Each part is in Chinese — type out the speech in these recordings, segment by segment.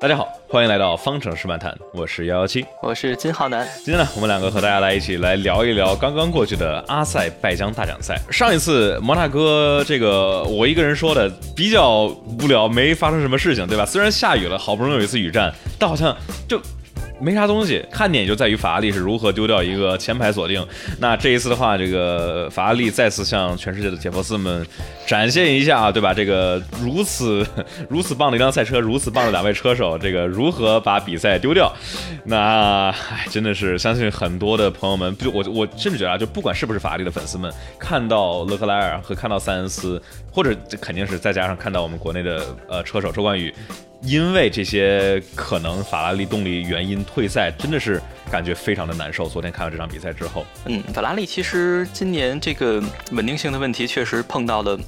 大家好，欢迎来到方程式漫谈，我是幺幺七，我是金浩南。今天呢，我们两个和大家来一起来聊一聊刚刚过去的阿塞拜疆大奖赛。上一次摩纳哥这个我一个人说的比较无聊，没发生什么事情，对吧？虽然下雨了，好不容易有一次雨战，但好像就。没啥东西，看点就在于法拉利是如何丢掉一个前排锁定。那这一次的话，这个法拉利再次向全世界的铁佛斯们展现一下，对吧？这个如此 如此棒的一辆赛车，如此棒的两位车手，这个如何把比赛丢掉？那唉，真的是相信很多的朋友们，就我我甚至觉得啊，就不管是不是法拉利的粉丝们，看到勒克莱尔和看到塞恩斯，或者这肯定是再加上看到我们国内的呃车手周冠宇。因为这些可能法拉利动力原因退赛，真的是感觉非常的难受。昨天看完这场比赛之后，嗯，法拉利其实今年这个稳定性的问题确实碰到的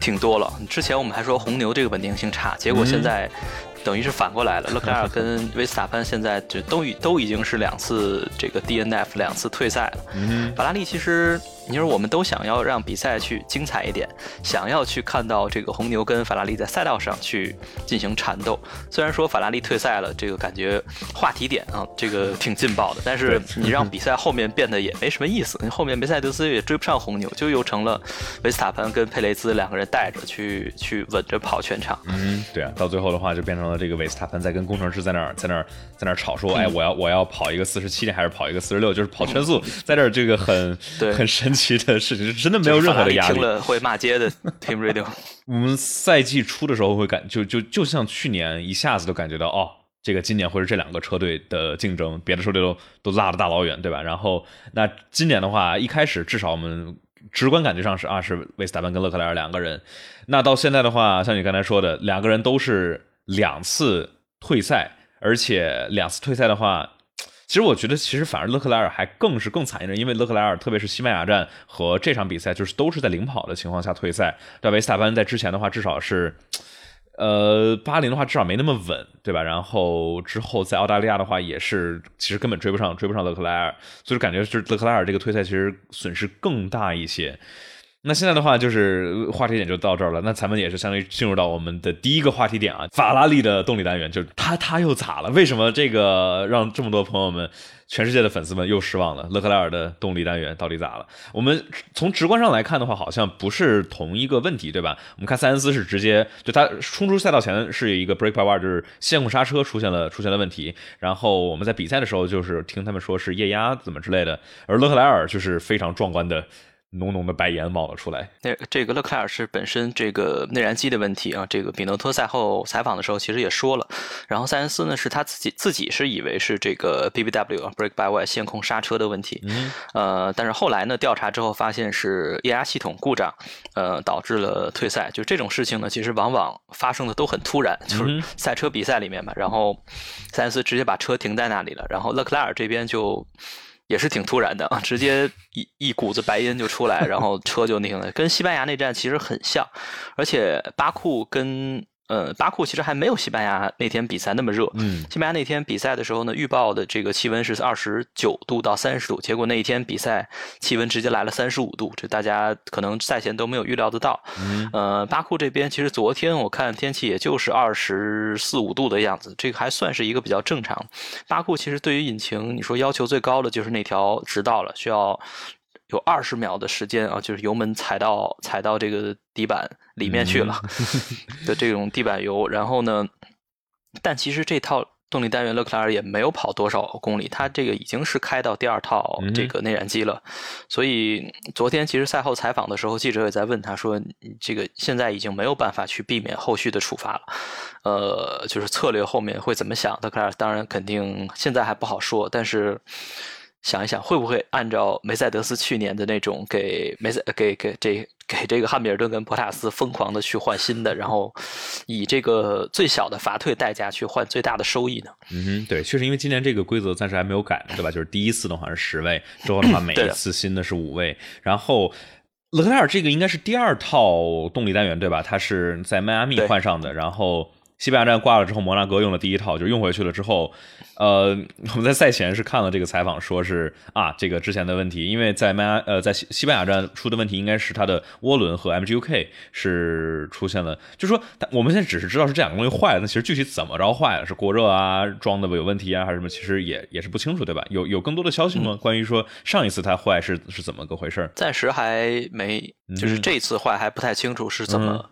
挺多了。之前我们还说红牛这个稳定性差，结果现在。等于是反过来了，勒克莱尔跟维斯塔潘现在就都已都已经是两次这个 DNF 两次退赛了。嗯法拉利其实，你说我们都想要让比赛去精彩一点，想要去看到这个红牛跟法拉利在赛道上去进行缠斗。虽然说法拉利退赛了，这个感觉话题点啊，这个挺劲爆的，但是你让比赛后面变得也没什么意思。后面梅赛德斯也追不上红牛，就又成了维斯塔潘跟佩雷兹两个人带着去去稳着跑全场。嗯，对啊，到最后的话就变成了。这个维斯塔潘在跟工程师在那儿在那儿在那儿吵说，哎，我要我要跑一个四十七点还是跑一个四十六，就是跑圈速，在这儿这个很 很神奇的事情，真的没有任何的压力。听了会骂街的 Team Radio。我们赛季初的时候会感就就就像去年一下子都感觉到哦，这个今年会是这两个车队的竞争，别的车队都都拉的大老远，对吧？然后那今年的话，一开始至少我们。直观感觉上是啊，是维斯塔潘跟勒克莱尔两个人。那到现在的话，像你刚才说的，两个人都是两次退赛，而且两次退赛的话，其实我觉得其实反而勒克莱尔还更是更惨一点，因为勒克莱尔特别是西班牙站和这场比赛就是都是在领跑的情况下退赛。但维斯塔潘在之前的话，至少是。呃，巴林的话至少没那么稳，对吧？然后之后在澳大利亚的话，也是其实根本追不上，追不上勒克莱尔，所以感觉就是勒克莱尔这个退赛其实损失更大一些。那现在的话，就是话题点就到这儿了。那咱们也是相当于进入到我们的第一个话题点啊，法拉利的动力单元，就是他他又咋了？为什么这个让这么多朋友们？全世界的粉丝们又失望了，勒克莱尔的动力单元到底咋了？我们从直观上来看的话，好像不是同一个问题，对吧？我们看塞恩斯是直接就他冲出赛道前是一个 brake power，就是线控刹车出现了出现了问题，然后我们在比赛的时候就是听他们说是液压怎么之类的，而勒克莱尔就是非常壮观的。浓浓的白烟冒了出来。那这个勒克莱尔是本身这个内燃机的问题啊。这个比诺托赛后采访的时候其实也说了。然后塞恩斯呢是他自己自己是以为是这个 BBW brake by wire 线控刹车的问题。嗯。呃，但是后来呢调查之后发现是液压系统故障，呃导致了退赛。就这种事情呢，其实往往发生的都很突然，就是赛车比赛里面吧。然后塞恩斯直接把车停在那里了，然后勒克莱尔这边就。也是挺突然的啊，直接一一股子白烟就出来，然后车就那个了，跟西班牙那站其实很像，而且巴库跟。呃，巴库其实还没有西班牙那天比赛那么热。嗯，西班牙那天比赛的时候呢，预报的这个气温是二十九度到三十度，结果那一天比赛气温直接来了三十五度，这大家可能赛前都没有预料得到。嗯，呃，巴库这边其实昨天我看天气也就是二十四五度的样子，这个还算是一个比较正常。巴库其实对于引擎，你说要求最高的就是那条直道了，需要。有二十秒的时间啊，就是油门踩到踩到这个底板里面去了 的这种地板油。然后呢，但其实这套动力单元勒克莱尔也没有跑多少公里，他这个已经是开到第二套这个内燃机了。所以昨天其实赛后采访的时候，记者也在问他说：“这个现在已经没有办法去避免后续的处罚了，呃，就是策略后面会怎么想？”勒克莱尔当然肯定现在还不好说，但是。想一想，会不会按照梅赛德斯去年的那种，给梅赛给给这给这个汉密尔顿跟博塔斯疯狂的去换新的，然后以这个最小的罚退代价去换最大的收益呢？嗯哼，对，确实因为今年这个规则暂时还没有改，对吧？就是第一次的话是十位，之后的话 每一次新的是五位。然后勒克莱尔这个应该是第二套动力单元，对吧？他是在迈阿密换上的，然后。西班牙站挂了之后，摩纳哥用了第一套，就用回去了之后，呃，我们在赛前是看了这个采访，说是啊，这个之前的问题，因为在曼呃在西西班牙站出的问题，应该是它的涡轮和 MGUK 是出现了，就说我们现在只是知道是这两个东西坏了，那其实具体怎么着坏了，是过热啊，装的有问题啊，还是什么，其实也也是不清楚，对吧？有有更多的消息吗？关于说上一次它坏是是怎么个回事？暂时还没，就是这次坏还不太清楚是怎么。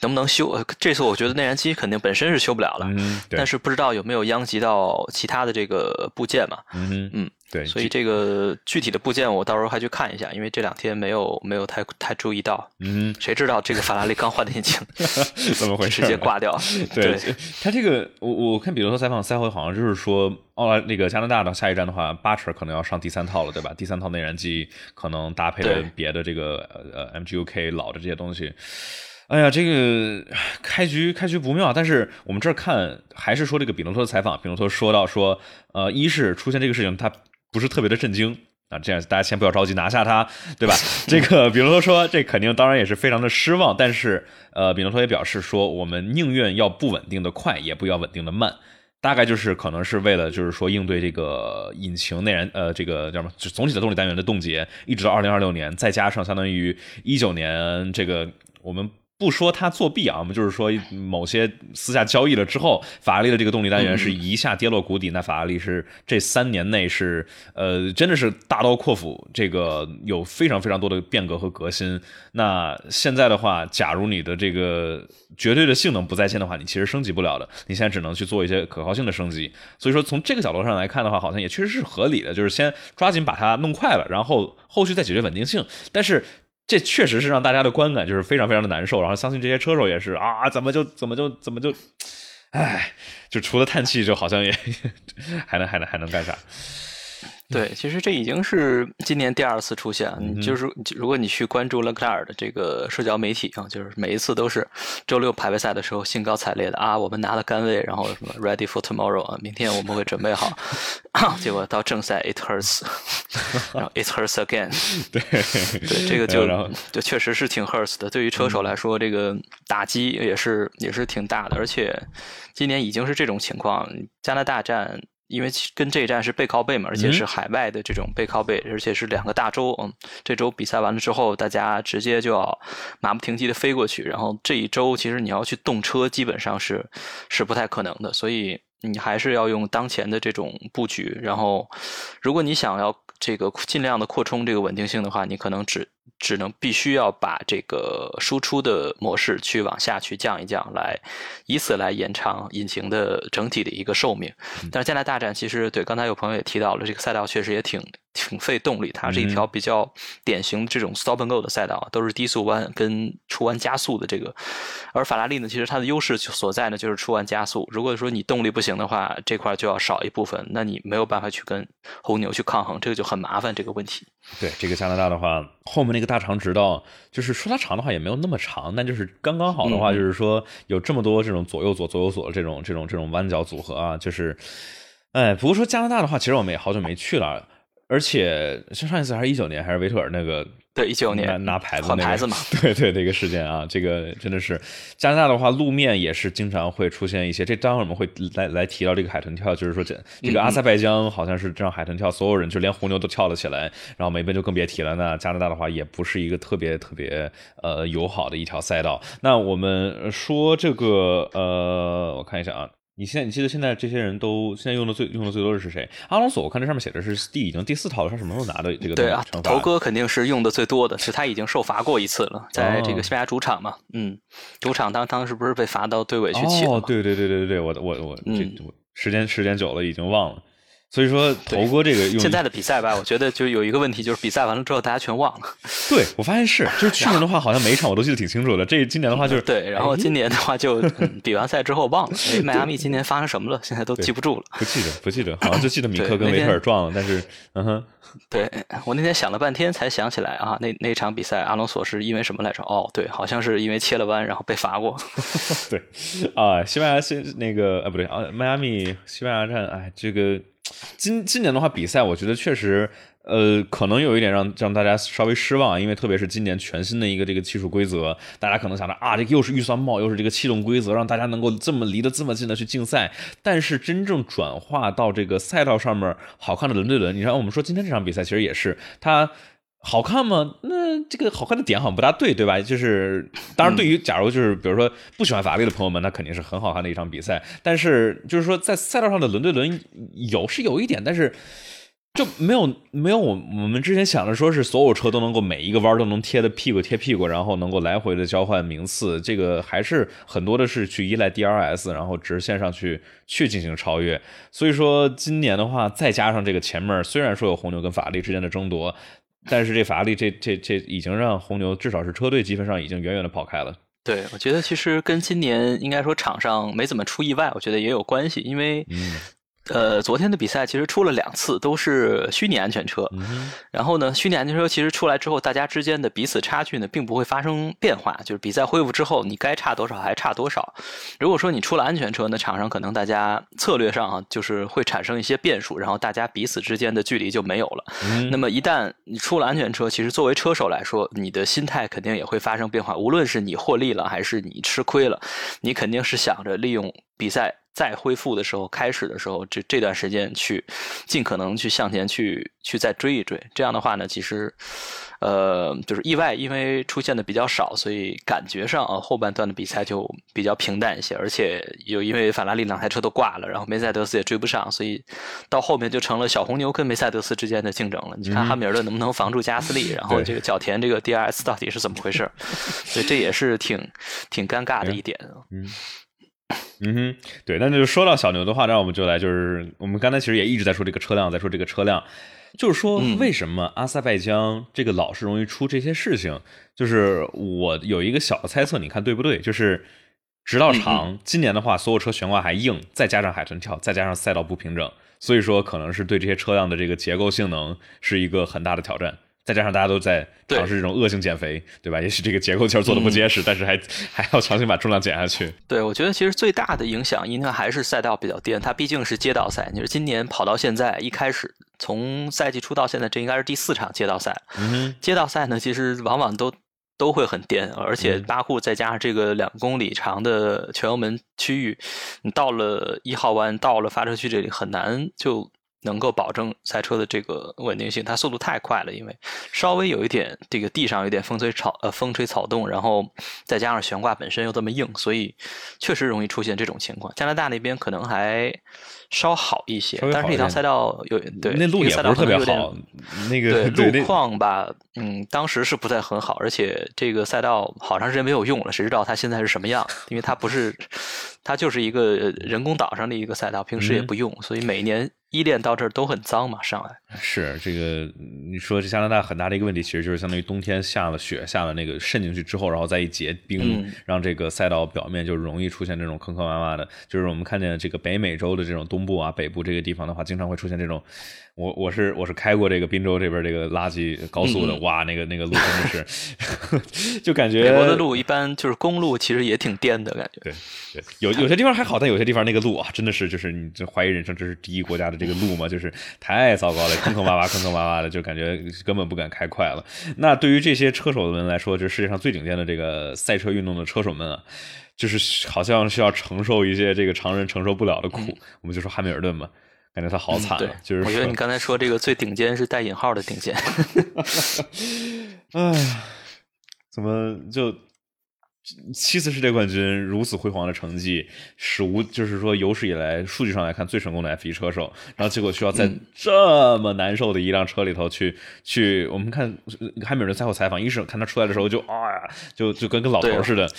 能不能修？这次我觉得内燃机肯定本身是修不了了，但是不知道有没有殃及到其他的这个部件嘛？嗯嗯，对，所以这个具体的部件我到时候还去看一下，因为这两天没有没有太太注意到。嗯，谁知道这个法拉利刚换的引擎 怎么回事？直接挂掉？对他这个，我我看比如说采访赛后好像就是说，奥拉那个加拿大的下一站的话，八成可能要上第三套了，对吧？第三套内燃机可能搭配了别的这个呃 MGUK 老的这些东西。哎呀，这个开局开局不妙，但是我们这儿看还是说这个比诺托的采访，比诺托说到说，呃，一是出现这个事情，他不是特别的震惊啊，这样大家先不要着急拿下他，对吧？这个比诺托说，这肯定当然也是非常的失望，但是呃，比诺托也表示说，我们宁愿要不稳定的快，也不要稳定的慢，大概就是可能是为了就是说应对这个引擎内燃呃这个叫什么，就总体的动力单元的冻结，一直到二零二六年，再加上相当于一九年这个我们。不说他作弊啊，我们就是说某些私下交易了之后，法拉利的这个动力单元是一下跌落谷底。那法拉利是这三年内是呃，真的是大刀阔斧，这个有非常非常多的变革和革新。那现在的话，假如你的这个绝对的性能不在线的话，你其实升级不了的。你现在只能去做一些可靠性的升级。所以说，从这个角度上来看的话，好像也确实是合理的，就是先抓紧把它弄快了，然后后续再解决稳定性。但是。这确实是让大家的观感就是非常非常的难受，然后相信这些车手也是啊，怎么就怎么就怎么就，哎，就除了叹气，就好像也 还能还能还能干啥？对，其实这已经是今年第二次出现。就是如果你去关注勒克莱尔的这个社交媒体啊，就是每一次都是周六排位赛的时候兴高采烈的啊，我们拿了杆位，然后什么 ready for tomorrow 啊，明天我们会准备好。结果到正赛 it hurts，然后 it hurts again。对对，这个就就确实是挺 hurts 的。对于车手来说，这个打击也是也是挺大的。而且今年已经是这种情况，加拿大站。因为跟这一站是背靠背嘛，而且是海外的这种背靠背，而且是两个大洲。嗯，这周比赛完了之后，大家直接就要马不停蹄的飞过去。然后这一周其实你要去动车，基本上是是不太可能的。所以你还是要用当前的这种布局。然后，如果你想要这个尽量的扩充这个稳定性的话，你可能只。只能必须要把这个输出的模式去往下去降一降，来以此来延长引擎的整体的一个寿命。但是加拿大站其实对刚才有朋友也提到了，这个赛道确实也挺。挺费动力，它是一条比较典型的这种 stop and go 的赛道，都是低速弯跟出弯加速的这个。而法拉利呢，其实它的优势所在呢，就是出弯加速。如果说你动力不行的话，这块就要少一部分，那你没有办法去跟红牛去抗衡，这个就很麻烦这个问题。对这个加拿大的话，后面那个大长直道，就是说它长的话也没有那么长，但就是刚刚好的话，就是说有这么多这种左右左左右左这种这种这种弯角组合啊，就是，哎，不过说加拿大的话，其实我们也好久没去了。而且像上一次还是一九年，还是维特尔那个对一九年拿牌子换牌子嘛，对对这个事件啊，这个真的是加拿大的话，路面也是经常会出现一些。这待会儿我们会来来提到这个海豚跳，就是说这这个阿塞拜疆好像是这样海豚跳，所有人就连红牛都跳了起来，然后美奔就更别提了。那加拿大的话，也不是一个特别特别呃友好的一条赛道。那我们说这个呃，我看一下啊。你现在你记得现在这些人都现在用的最用的最多的是谁？阿隆索，我看这上面写的是第已经第四套了，他什么时候拿的这个？对啊，头哥肯定是用的最多的，是他已经受罚过一次了，在这个西班牙主场嘛，嗯，主场当当时不是被罚到队尾去骑哦，对对对对对对，我我我这时间时间久了已经忘了。所以说，头哥这个用现在的比赛吧，我觉得就有一个问题，就是比赛完了之后大家全忘了。对我发现是，就是去年的话，好像每一场我都记得挺清楚的。这今年的话就是对，然后今年的话就 比完赛之后忘了。哎，迈阿密今年发生什么了？现在都记不住了。不记得，不记得，好像就记得米克跟维特尔撞了，但是嗯哼。对我那天想了半天才想起来啊，那那场比赛阿隆索是因为什么来着？哦，对，好像是因为切了弯，然后被罚过。对啊，西班牙西那个啊不对啊，迈阿密西班牙站，哎，这个 今今年的话，比赛我觉得确实，呃，可能有一点让让大家稍微失望，因为特别是今年全新的一个这个技术规则，大家可能想着啊，这又是预算帽，又是这个气动规则，让大家能够这么离得这么近的去竞赛。但是真正转化到这个赛道上面，好看的轮对轮，你看我们说今天这场比赛其实也是它。好看吗？那这个好看的点好像不大对，对吧？就是当然，对于假如就是比如说不喜欢法拉利的朋友们，那肯定是很好看的一场比赛。但是就是说在赛道上的轮对轮有是有一点，但是就没有没有我我们之前想的说是所有车都能够每一个弯都能贴的屁股贴屁股，然后能够来回的交换名次。这个还是很多的是去依赖 DRS，然后直线上去去进行超越。所以说今年的话，再加上这个前面虽然说有红牛跟法拉利之间的争夺。但是这法拉利这这这已经让红牛至少是车队积分上已经远远的跑开了。对，我觉得其实跟今年应该说场上没怎么出意外，我觉得也有关系，因为。呃，昨天的比赛其实出了两次，都是虚拟安全车。然后呢，虚拟安全车其实出来之后，大家之间的彼此差距呢，并不会发生变化。就是比赛恢复之后，你该差多少还差多少。如果说你出了安全车，那场上可能大家策略上啊，就是会产生一些变数，然后大家彼此之间的距离就没有了。那么一旦你出了安全车，其实作为车手来说，你的心态肯定也会发生变化。无论是你获利了还是你吃亏了，你肯定是想着利用比赛。再恢复的时候，开始的时候，这这段时间去尽可能去向前去去再追一追。这样的话呢，其实，呃，就是意外，因为出现的比较少，所以感觉上啊，后半段的比赛就比较平淡一些。而且又因为法拉利两台车都挂了，然后梅赛德斯也追不上，所以到后面就成了小红牛跟梅赛德斯之间的竞争了。你看哈米尔顿能不能防住加斯利，然后这个角田这个 DRS 到底是怎么回事？所以这也是挺挺尴尬的一点。嗯。嗯哼，对，那就说到小牛的话，那我们就来，就是我们刚才其实也一直在说这个车辆，在说这个车辆，就是说为什么阿塞拜疆这个老是容易出这些事情？就是我有一个小的猜测，你看对不对？就是直道长今年的话，所有车悬挂还硬，再加上海豚跳，再加上赛道不平整，所以说可能是对这些车辆的这个结构性能是一个很大的挑战。再加上大家都在尝试这种恶性减肥，对吧？也许这个结构其实做的不结实，但是还还要强行把重量减下去。对，我觉得其实最大的影响应该还是赛道比较颠，它毕竟是街道赛。你说今年跑到现在，一开始从赛季初到现在，这应该是第四场街道赛。嗯，街道赛呢，其实往往都都会很颠，而且巴库再加上这个两公里长的全油门区域，你到了一号弯，到了发车区这里，很难就。能够保证赛车的这个稳定性，它速度太快了，因为稍微有一点这个地上有点风吹草呃风吹草动，然后再加上悬挂本身又这么硬，所以确实容易出现这种情况。加拿大那边可能还稍好一些，但是那条赛道有对那路也不是特别好，那个 路况吧，嗯，当时是不太很好，而且这个赛道好长时间没有用了，谁知道它现在是什么样？因为它不是，它就是一个人工岛上的一个赛道，平时也不用，所以每年。依恋到这儿都很脏嘛，上来是这个，你说这加拿大很大的一个问题，其实就是相当于冬天下了雪，下了那个渗进去之后，然后再一结冰，让这个赛道表面就容易出现这种坑坑洼洼的。就是我们看见这个北美洲的这种东部啊、北部这个地方的话，经常会出现这种。我我是我是开过这个滨州这边这个垃圾高速的，哇，那个那个路真的是，就感觉美国的路一般就是公路，其实也挺颠的感觉。对对，有有些地方还好，但有些地方那个路啊，真的是就是你这怀疑人生，这是第一国家的这个路吗？就是太糟糕了，坑坑洼洼，坑坑洼洼的，就感觉根本不敢开快了。那对于这些车手们来说，就是世界上最顶尖的这个赛车运动的车手们啊，就是好像需要承受一些这个常人承受不了的苦。我们就说汉密尔顿嘛。感觉他好惨啊，就是我觉得你刚才说这个最顶尖是带引号的顶尖。哎，怎么就七次世界冠军如此辉煌的成绩，史无就是说有史以来数据上来看最成功的 F 一车手，然后结果需要在这么难受的一辆车里头去去，我们看汉密尔顿赛后采访，一是看他出来的时候就啊呀，就就跟个老头似的。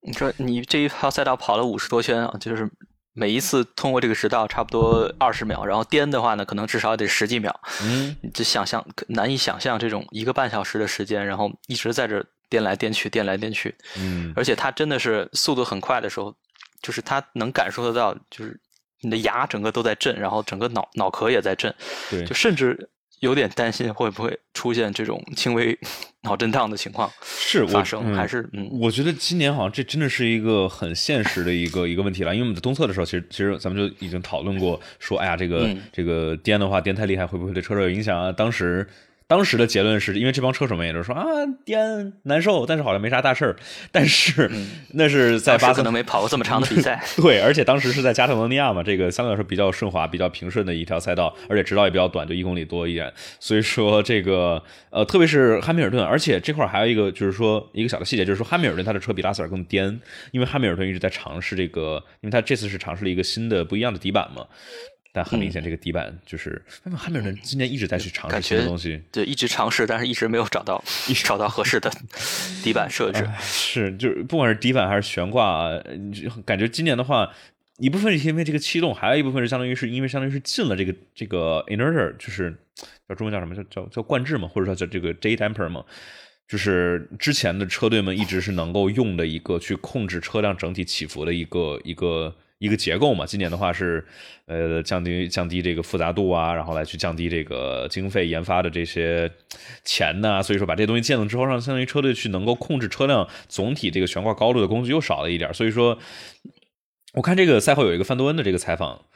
你说你这一套赛道跑了五十多圈啊，就是。每一次通过这个食道差不多二十秒，然后颠的话呢，可能至少得十几秒。嗯，就想象难以想象这种一个半小时的时间，然后一直在这颠来颠去，颠来颠去。嗯，而且它真的是速度很快的时候，就是它能感受得到，就是你的牙整个都在震，然后整个脑脑壳也在震。对，就甚至有点担心会不会出现这种轻微 脑震荡的情况是发生，还是嗯？我觉得今年好像这真的是一个很现实的一个一个问题了，因为我们在东侧的时候，其实其实咱们就已经讨论过，说哎呀，这个这个颠的话颠太厉害，会不会对车手有影响啊？当时。当时的结论是因为这帮车手们也都说啊颠难受，但是好像没啥大事儿。但是那是在巴可能没跑过这么长的比赛，对，而且当时是在加泰罗尼亚嘛，这个相对来说比较顺滑、比较平顺的一条赛道，而且直道也比较短，就一公里多一点。所以说这个呃，特别是汉密尔顿，而且这块还有一个就是说一个小的细节，就是说汉密尔顿他的车比拉塞尔更颠，因为汉密尔顿一直在尝试这个，因为他这次是尝试了一个新的不一样的底板嘛。但很明显，这个底板就是汉密尔顿今年一直在去尝试新的东西，对，一直尝试，但是一直没有找到，一直找到合适的 底板设置。是，就是不管是底板还是悬挂，感觉今年的话，一部分是因为这个气动，还有一部分是相当于是因为相当于是进了这个这个 inerter，就是叫中文叫什么叫叫叫冠制嘛，或者说叫这个 J damper 嘛，就是之前的车队们一直是能够用的一个去控制车辆整体起伏的一个一个。一个结构嘛，今年的话是，呃，降低降低这个复杂度啊，然后来去降低这个经费研发的这些钱呢，所以说把这东西建了之后，让相当于车队去能够控制车辆总体这个悬挂高度的工具又少了一点，所以说，我看这个赛后有一个范多恩的这个采访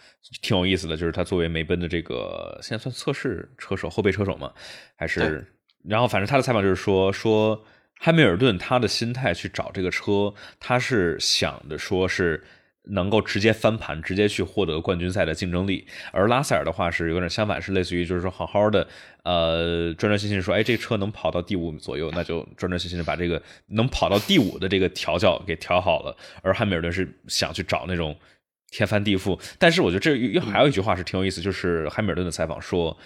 挺有意思的，就是他作为梅奔的这个现在算测试车手后备车手嘛，还是，然后反正他的采访就是说说汉密尔顿他的心态去找这个车，他是想的说是。能够直接翻盘，直接去获得冠军赛的竞争力。而拉塞尔的话是有点相反，是类似于就是说好好的，呃，专专心心说，哎，这车能跑到第五左右，那就专专心心的把这个能跑到第五的这个调教给调好了。而汉密尔顿是想去找那种天翻地覆。但是我觉得这又还有一句话是挺有意思，就是汉密尔顿的采访说，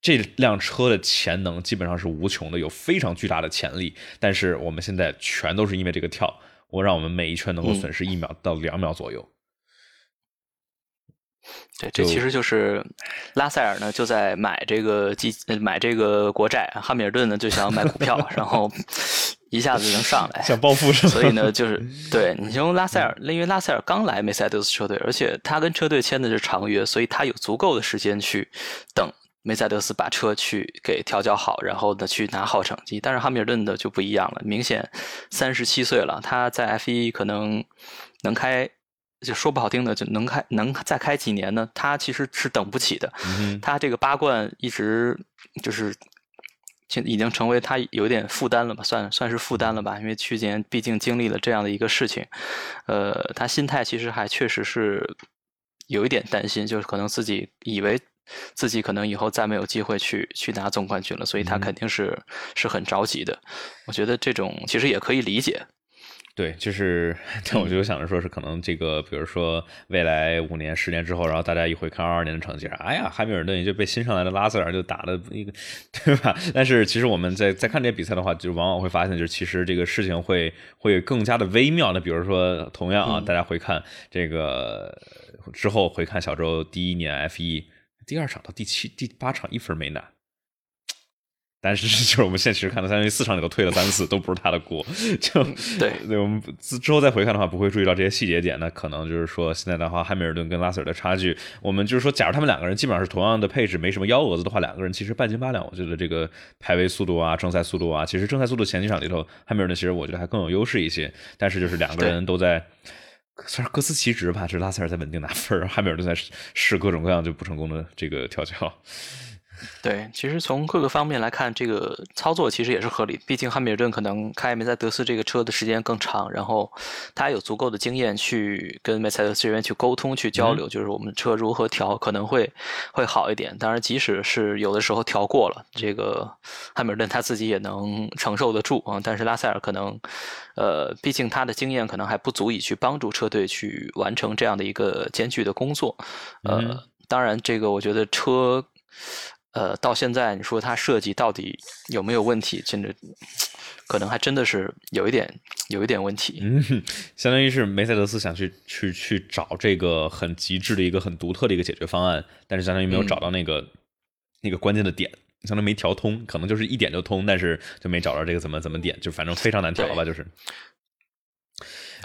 这辆车的潜能基本上是无穷的，有非常巨大的潜力。但是我们现在全都是因为这个跳。我让我们每一圈能够损失一秒到两秒左右。对，这其实就是拉塞尔呢就在买这个基买这个国债，汉密尔顿呢就想买股票，然后 一下子就能上来，想暴富是吧？所以呢，就是 对你从拉塞尔，因为拉塞尔刚来梅赛德斯车队，而且他跟车队签的是长约，所以他有足够的时间去等。梅赛德斯把车去给调教好，然后呢去拿好成绩。但是哈密尔顿的就不一样了，明显三十七岁了，他在 F 一可能能开，就说不好听的就能开，能再开几年呢？他其实是等不起的。他这个八冠一直就是，现已经成为他有点负担了吧？算算是负担了吧？因为去年毕竟经历了这样的一个事情，呃，他心态其实还确实是有一点担心，就是可能自己以为。自己可能以后再没有机会去去拿总冠军了，所以他肯定是是很着急的。我觉得这种其实也可以理解。对，就是，但我就想着说是可能这个，比如说未来五年、十年之后，然后大家一回看二二年的成绩，哎呀，汉密尔顿也就被新上来的拉塞尔就打了一个，对吧？但是其实我们在在看这些比赛的话，就往往会发现，就是其实这个事情会会更加的微妙。那比如说，同样啊，大家回看这个之后回看小周第一年 F 一。第二场到第七、第八场一分没拿，但是 就是我们现在其实看到，相当于四场里头退了三次，都不是他的锅。就对，我们之后再回看的话，不会注意到这些细节点。那可能就是说，现在的话，汉密尔顿跟拉塞尔的差距，我们就是说，假如他们两个人基本上是同样的配置，没什么幺蛾子的话，两个人其实半斤八两。我觉得这个排位速度啊，正赛速度啊，其实正赛速度前几场里头，汉密尔顿其实我觉得还更有优势一些。但是就是两个人都在。算是各司其职吧，这拉塞尔在稳定拿分，汉密尔顿在试各种各样就不成功的这个调教。对，其实从各个方面来看，这个操作其实也是合理。毕竟汉密尔顿可能开梅赛德斯这个车的时间更长，然后他有足够的经验去跟梅赛德斯这边去沟通、去交流，就是我们车如何调可能会会好一点。当然，即使是有的时候调过了，这个汉密尔顿他自己也能承受得住啊。但是拉塞尔可能，呃，毕竟他的经验可能还不足以去帮助车队去完成这样的一个艰巨的工作。呃，当然，这个我觉得车。呃，到现在你说它设计到底有没有问题？真的，可能还真的是有一点，有一点问题。嗯，相当于是梅赛德斯想去去去找这个很极致的一个很独特的一个解决方案，但是相当于没有找到那个那个关键的点，相当于没调通，可能就是一点就通，但是就没找到这个怎么怎么点，就反正非常难调吧，就是。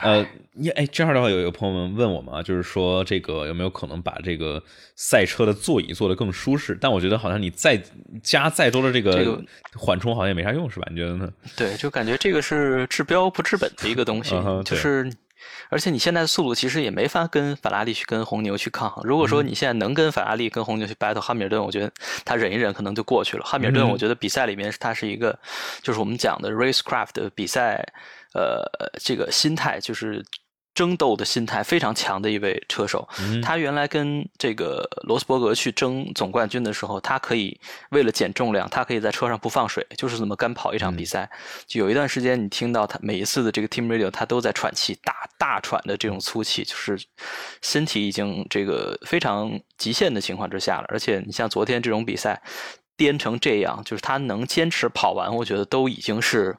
呃，你哎，这样的话，有一个朋友们问我们啊，就是说这个有没有可能把这个赛车的座椅做得更舒适？但我觉得好像你再加再多的这个缓冲，好像也没啥用，是吧？你觉得呢？对，就感觉这个是治标不治本的一个东西，就是。而且你现在的速度其实也没法跟法拉利去跟红牛去抗衡。如果说你现在能跟法拉利跟红牛去 battle，汉密尔顿，我觉得他忍一忍可能就过去了。汉密尔顿，我觉得比赛里面他是一个，就是我们讲的 racecraft 的比赛，呃，这个心态就是。争斗的心态非常强的一位车手，他原来跟这个罗斯伯格去争总冠军的时候，他可以为了减重量，他可以在车上不放水，就是这么干跑一场比赛。就有一段时间，你听到他每一次的这个 team radio，他都在喘气，大大喘的这种粗气，就是身体已经这个非常极限的情况之下了。而且你像昨天这种比赛。颠成这样，就是他能坚持跑完，我觉得都已经是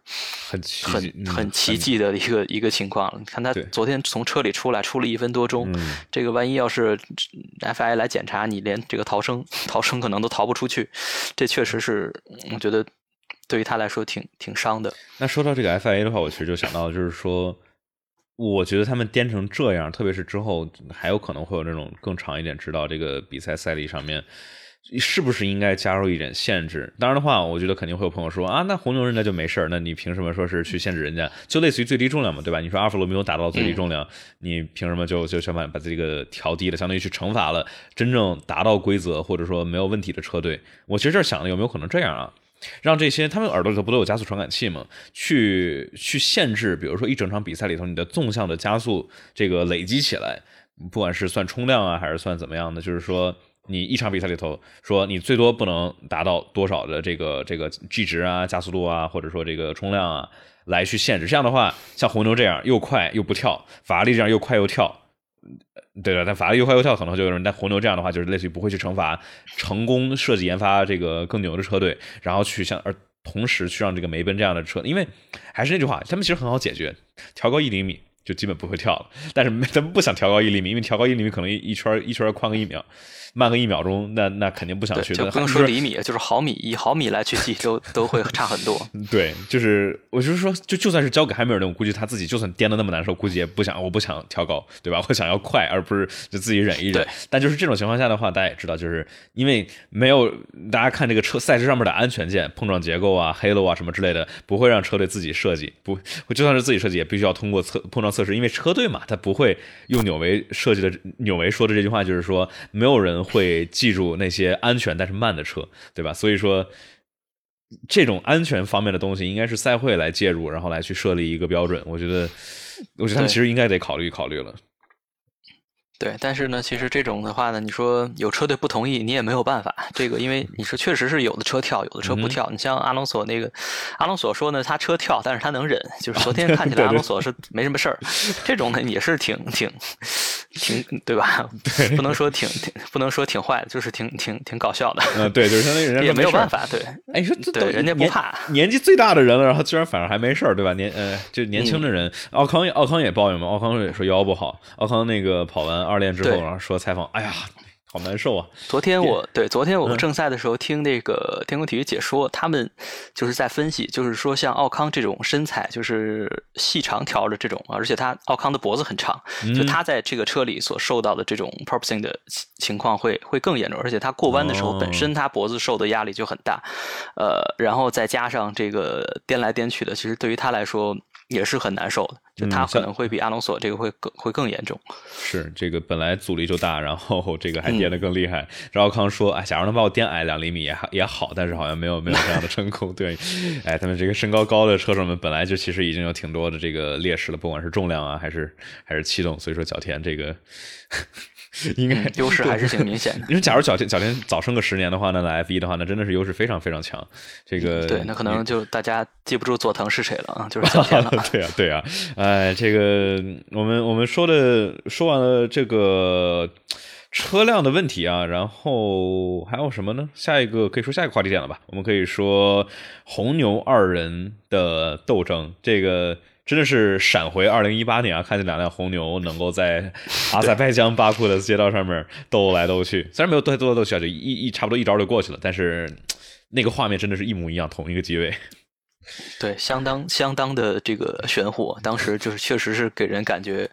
很很很奇迹的一个一个情况了。你看他昨天从车里出来，出了一分多钟，这个万一要是 FIA 来检查，你连这个逃生逃生可能都逃不出去，这确实是我觉得对于他来说挺挺伤的。那说到这个 FIA 的话，我其实就想到就是说，我觉得他们颠成这样，特别是之后还有可能会有那种更长一点，直到这个比赛赛例上面。是不是应该加入一点限制？当然的话，我觉得肯定会有朋友说啊，那红牛人家就没事儿，那你凭什么说是去限制人家？就类似于最低重量嘛，对吧？你说阿弗罗没有达到最低重量，你凭什么就就想把把这个调低了，相当于去惩罚了真正达到规则或者说没有问题的车队？我其实这想的有没有可能这样啊？让这些他们耳朵里头不都有加速传感器吗？去去限制，比如说一整场比赛里头你的纵向的加速这个累积起来，不管是算冲量啊，还是算怎么样的，就是说。你一场比赛里头说你最多不能达到多少的这个这个 G 值啊、加速度啊，或者说这个冲量啊，来去限制。这样的话，像红牛这样又快又不跳，法拉利这样又快又跳，对吧？但法拉利又快又跳可能就有人，但红牛这样的话就是类似于不会去惩罚成功设计研发这个更牛的车队，然后去像而同时去让这个梅奔这样的车，因为还是那句话，他们其实很好解决，调高一厘米。就基本不会跳了，但是他们不想调高一厘米，因为调高一厘米可能一圈一圈宽个一秒，慢个一秒钟，那那肯定不想去。就不用说厘米，就是毫米，以毫米来去计都都会差很多。对，就是我就是说，就就算是交给海米尔顿，我估计他自己就算颠的那么难受，估计也不想，我不想调高，对吧？我想要快，而不是就自己忍一忍。但就是这种情况下的话，大家也知道，就是因为没有大家看这个车赛车上面的安全键、碰撞结构啊、黑路啊什么之类的，不会让车队自己设计，不就算是自己设计，也必须要通过测碰撞。测试，因为车队嘛，他不会用纽维设计的。纽维说的这句话就是说，没有人会记住那些安全但是慢的车，对吧？所以说，这种安全方面的东西应该是赛会来介入，然后来去设立一个标准。我觉得，我觉得他们其实应该得考虑考虑了。对，但是呢，其实这种的话呢，你说有车队不同意，你也没有办法。这个，因为你说确实是有的车跳，有的车不跳。你像阿隆索那个，阿隆索说呢，他车跳，但是他能忍。就是昨天 看起来阿隆索是没什么事儿。这种呢也是挺挺挺，对吧？不能说挺挺，不能说挺坏的，就是挺挺挺搞笑的。嗯，对，就是相当于人家也没有办法。对，哎，你说对，人家不怕，年纪最大的人了，然后居然反而还没事儿，对吧？年呃，就年轻的人，奥康奥康也抱怨嘛，奥康也说腰不好，奥康那个跑完。二练之后，然后说采访，哎呀，好难受啊！昨天我对昨天我们正赛的时候听那个天空体育解说，他们就是在分析，就是说像奥康这种身材，就是细长条的这种，而且他奥康的脖子很长，就他在这个车里所受到的这种 purposing 的情况会会更严重，而且他过弯的时候本身他脖子受的压力就很大，呃，然后再加上这个颠来颠去的，其实对于他来说。也是很难受的，就他可能会比阿隆索这个会更会更严重。是这个本来阻力就大，然后这个还颠得更厉害。赵康说：“哎，假如能把我颠矮两厘米也也好，但是好像没有没有这样的成功。”对，哎，他们这个身高高的车手们本来就其实已经有挺多的这个劣势了，不管是重量啊，还是还是气动。所以说，角田这个。应该优势还是挺明显的。因为，假如角田角田早生个十年的话，那来 F 一的话，那真的是优势非常非常强。这个对，那可能就大家记不住佐藤是谁了啊，就是角田了。对啊，对啊，哎，这个我们我们说的说完了这个车辆的问题啊，然后还有什么呢？下一个可以说下一个话题点了吧？我们可以说红牛二人的斗争，这个。真的是闪回二零一八年啊，看见两辆红牛能够在阿塞拜疆巴库的街道上面斗来斗去，虽然没有斗斗斗去啊，就一一差不多一招就过去了，但是那个画面真的是一模一样，同一个机位。对，相当相当的这个玄乎，当时就是确实是给人感觉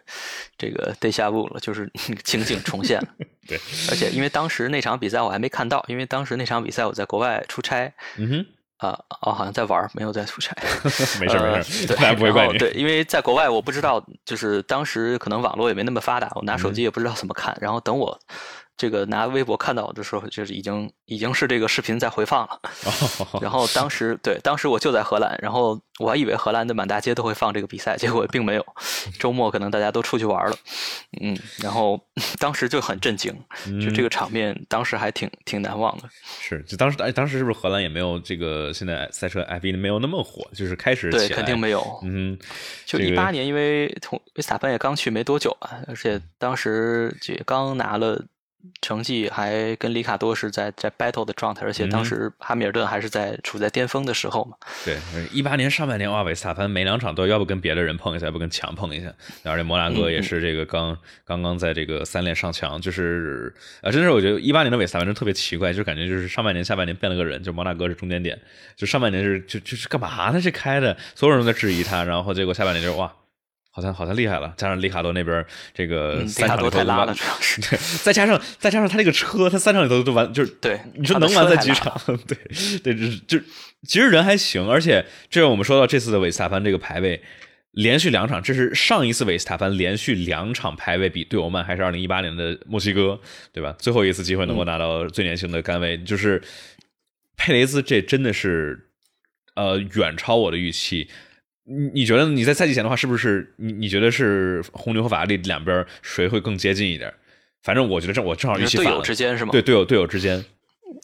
这个 day 下步了，就是 情景重现了。对，而且因为当时那场比赛我还没看到，因为当时那场比赛我在国外出差。嗯哼。啊哦，好像在玩，没有在出差。没事没事，对，不会怪你。对，因为在国外，我不知道，就是当时可能网络也没那么发达，我拿手机也不知道怎么看。然后等我。这个拿微博看到的时候，就是已经已经是这个视频在回放了。然后当时对，当时我就在荷兰，然后我还以为荷兰的满大街都会放这个比赛，结果并没有。周末可能大家都出去玩了，嗯，然后 当时就很震惊，就这个场面，当时还挺挺难忘的。是，就当时哎，当时是不是荷兰也没有这个现在赛车 F 一没有那么火？就是开始对，肯定没有。嗯，就一八年，因为从维斯塔潘也刚去没多久啊，而且当时就刚拿了。成绩还跟里卡多是在在 battle 的状态，而且当时哈密尔顿还是在处在巅峰的时候嘛。对，一八年上半年，哇，维斯塔潘每两场都要不跟别的人碰一下，要不跟墙碰一下。然后这摩纳哥也是这个刚刚刚在这个三连上墙，就是啊，真是我觉得一八年的维斯塔潘真特别奇怪，就感觉就是上半年下半年变了个人，就摩纳哥是中间点，就上半年是就就是干嘛呢？这开的，所有人都在质疑他，然后结果下半年就是哇。好像好像厉害了，加上里卡多那边这个三场里头拉了，主要是 对，再加上再加上他这个车，他三场里头都完，就是对，你说能完在几场？对对，就就其实人还行，而且这是我们说到这次的韦斯塔潘这个排位，连续两场，这是上一次韦斯塔潘连续两场排位比队友慢，还是二零一八年的墨西哥，对吧？最后一次机会能够拿到最年轻的杆位，就是佩雷斯，这真的是呃远超我的预期。你你觉得你在赛季前的话，是不是你你觉得是红牛和法拉利两边谁会更接近一点？反正我觉得这我正好预期队友之间是吗？对队友队友之间。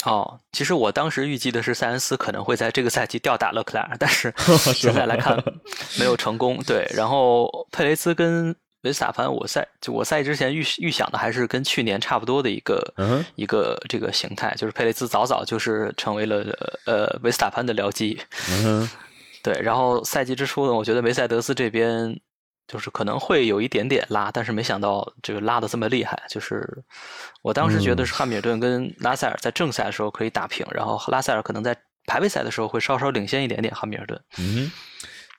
哦，其实我当时预计的是塞恩斯可能会在这个赛季吊打勒克莱尔，但是 现在来看没有成功。对，然后佩雷兹跟维斯塔潘，我赛就我赛之前预预想的还是跟去年差不多的一个一个这个形态，就是佩雷兹早早就是成为了呃维斯塔潘的僚机。嗯对，然后赛季之初呢，我觉得梅赛德斯这边就是可能会有一点点拉，但是没想到这个拉的这么厉害。就是我当时觉得是汉密尔顿跟拉塞尔在正赛的时候可以打平，然后拉塞尔可能在排位赛的时候会稍稍领先一点点汉密尔顿。嗯，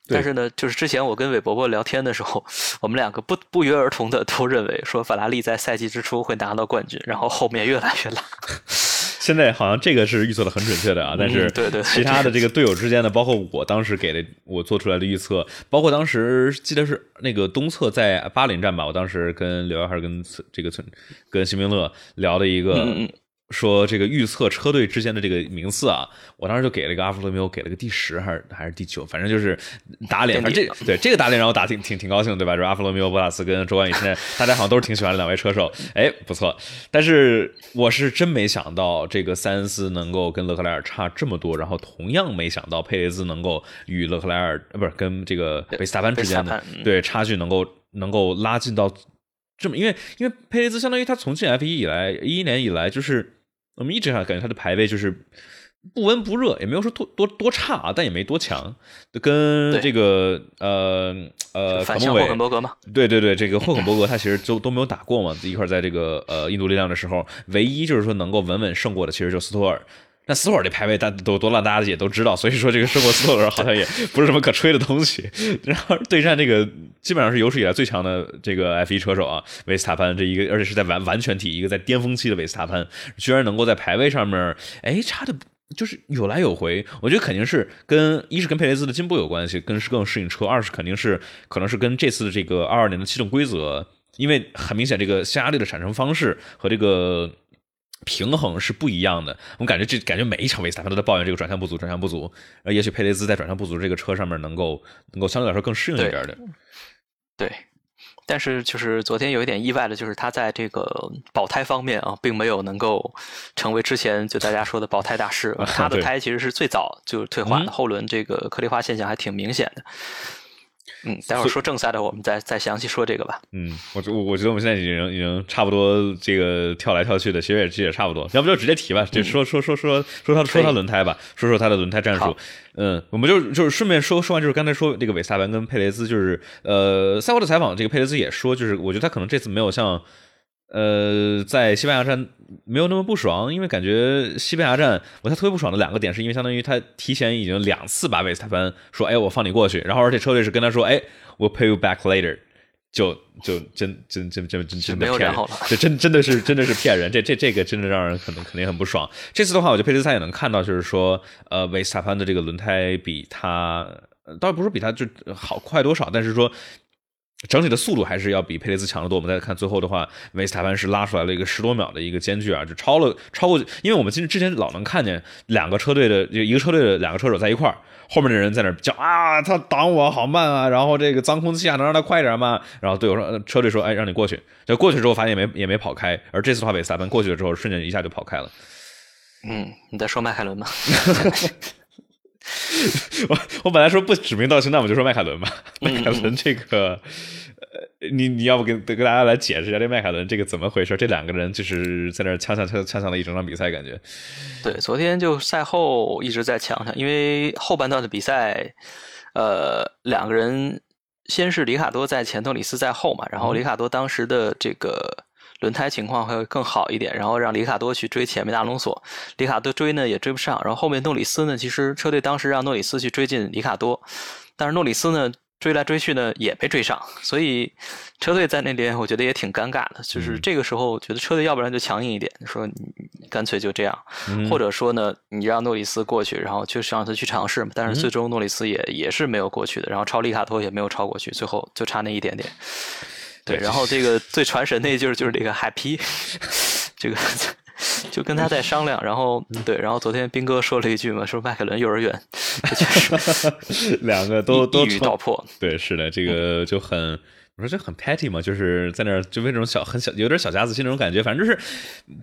但是呢，就是之前我跟韦伯伯聊天的时候，我们两个不不约而同的都认为说法拉利在赛季之初会拿到冠军，然后后面越来越拉。现在好像这个是预测的很准确的啊，但是对对，其他的这个队友之间的，包括我当时给的我做出来的预测，包括当时记得是那个东侧在巴林站吧，我当时跟刘还是跟这个村跟辛明乐聊的一个。说这个预测车队之间的这个名次啊，我当时就给了一个阿弗罗密欧，给了个第十还是还是第九，反正就是打脸。反正这对这个打脸让我打挺挺挺高兴，对吧？就是阿弗罗密欧、博塔斯跟周冠宇，现在大家好像都是挺喜欢的两位车手，哎，不错。但是我是真没想到这个塞恩斯能够跟勒克莱尔差这么多，然后同样没想到佩雷兹能够与勒克莱尔呃不是跟这个维斯塔潘之间的对差距能够能够拉近到这么，因为因为佩雷兹相当于他从进 F 一以来一一年以来就是。我们一直上感觉他的排位就是不温不热，也没有说多多多差啊，但也没多强。跟这个呃呃反向霍肯伯格嘛，对对对，这个霍肯伯格他其实都都没有打过嘛，一块在这个呃印度力量的时候，唯一就是说能够稳稳胜过的，其实就斯托尔。那斯托尔这排位，大都多烂，大家也都知道，所以说这个生活斯托尔好像也 不是什么可吹的东西。然后对战这个基本上是有史以来最强的这个 F 一车手啊，维斯塔潘这一个，而且是在完完全体一个在巅峰期的维斯塔潘，居然能够在排位上面，哎，差的就是有来有回。我觉得肯定是跟一是跟佩雷兹的进步有关系，跟是更适应车；二是肯定是可能是跟这次的这个二二年的气动规则，因为很明显这个下压力的产生方式和这个。平衡是不一样的，我感觉这感觉每一场维斯塔潘都在抱怨这个转向不足，转向不足。呃，也许佩雷兹在转向不足这个车上面能够能够相对来说更适应一点的。对，但是就是昨天有一点意外的，就是他在这个保胎方面啊，并没有能够成为之前就大家说的保胎大师。他的胎其实是最早就退化的，后轮这个颗粒化现象还挺明显的。嗯，待会儿说正赛的，我们再再详细说这个吧。嗯，我我我觉得我们现在已经已经差不多这个跳来跳去的，其实也其实也差不多。要不就直接提吧，就说说说说说他说他轮胎吧，说说他的轮胎战术。嗯，我们就就是顺便说说完，就是刚才说这个韦萨班跟佩雷兹，就是呃赛后的采访，这个佩雷兹也说，就是我觉得他可能这次没有像呃在西班牙站没有那么不爽，因为感觉西班牙站我他特别不爽的两个点，是因为相当于他提前已经两次把维斯塔潘说，哎，我放你过去，然后而且车队是跟他说，哎，we'll pay you back later，就就真真真真真真的骗人，这真真的是真的是骗人，这这这个真的让人可能肯定很不爽。这次的话，我觉得佩雷兹赛也能看到，就是说，呃，维斯塔潘的这个轮胎比他，倒不是比他就好快多少，但是说。整体的速度还是要比佩雷兹强得多。我们再看最后的话，维斯塔潘是拉出来了一个十多秒的一个间距啊，就超了超过。因为我们今之前老能看见两个车队的就一个车队的两个车手在一块儿，后面的人在那叫啊，他挡我好慢啊，然后这个脏空气啊，能让他快点吗？然后队友说，车队说，哎，让你过去。就过去之后发现也没也没跑开，而这次的话，维斯塔潘过去了之后，瞬间一下就跑开了。嗯，你在说迈凯伦吗？我我本来说不指名道姓，那我们就说迈凯伦吧。迈凯伦这个，呃，你你要不跟跟大家来解释一下这迈凯伦这个怎么回事？这两个人就是在那呛呛呛呛呛了一整场比赛，感觉。对，昨天就赛后一直在呛呛，因为后半段的比赛，呃，两个人先是里卡多在前，头里斯在后嘛，然后里卡多当时的这个。轮胎情况会更好一点，然后让里卡多去追前面的阿隆索，里卡多追呢也追不上，然后后面诺里斯呢，其实车队当时让诺里斯去追进里卡多，但是诺里斯呢追来追去呢也没追上，所以车队在那边我觉得也挺尴尬的，就是这个时候觉得车队要不然就强硬一点，说你干脆就这样，或者说呢你让诺里斯过去，然后就是让他去尝试嘛，但是最终诺里斯也也是没有过去的，然后超里卡多也没有超过去，最后就差那一点点。对，然后这个 最传神的就是就是这个海皮，这个就跟他在商量，然后对，然后昨天斌哥说了一句嘛，说迈凯伦幼儿园，两个都都一语道破。对，是的，这个就很，我说这很 petty 嘛，就是在那儿就为那种小很小有点小家子气那种感觉，反正就是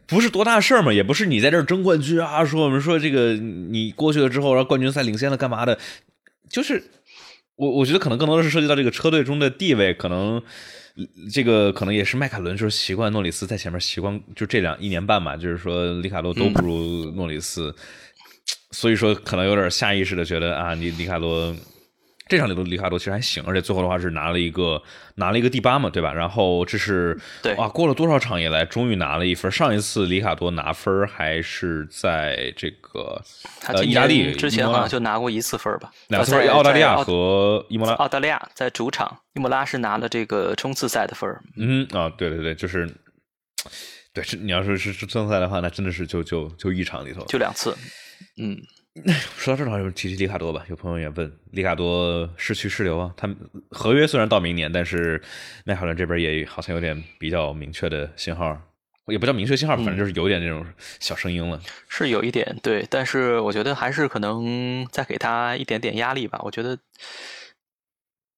不是多大事儿嘛，也不是你在这儿争冠军啊，说我们说这个你过去了之后，然后冠军赛领先了干嘛的，就是我我觉得可能更多的是涉及到这个车队中的地位，可能。这个可能也是迈凯伦，就是习惯诺里斯在前面，习惯就这两一年半吧，就是说里卡多都不如诺里斯，所以说可能有点下意识的觉得啊，你里卡多这场里头里卡多其实还行，而且最后的话是拿了一个拿了一个第八嘛，对吧？然后这是对啊，过了多少场以来，终于拿了一分。上一次里卡多拿分还是在这个呃意大利之前好像就拿过一次分吧？两次分？澳大利亚和伊莫拉。澳大利亚在主场，伊莫拉是拿了这个冲刺赛的分嗯啊，对对对，就是对，是你要说是是冲刺赛的话，那真的是就就就一场里头就两次，嗯。说到这儿，就提提里卡多吧。有朋友也问，里卡多是去是留啊？他合约虽然到明年，但是迈凯伦这边也好像有点比较明确的信号，也不叫明确信号，反正就是有点那种小声音了。是有一点对，但是我觉得还是可能再给他一点点压力吧。我觉得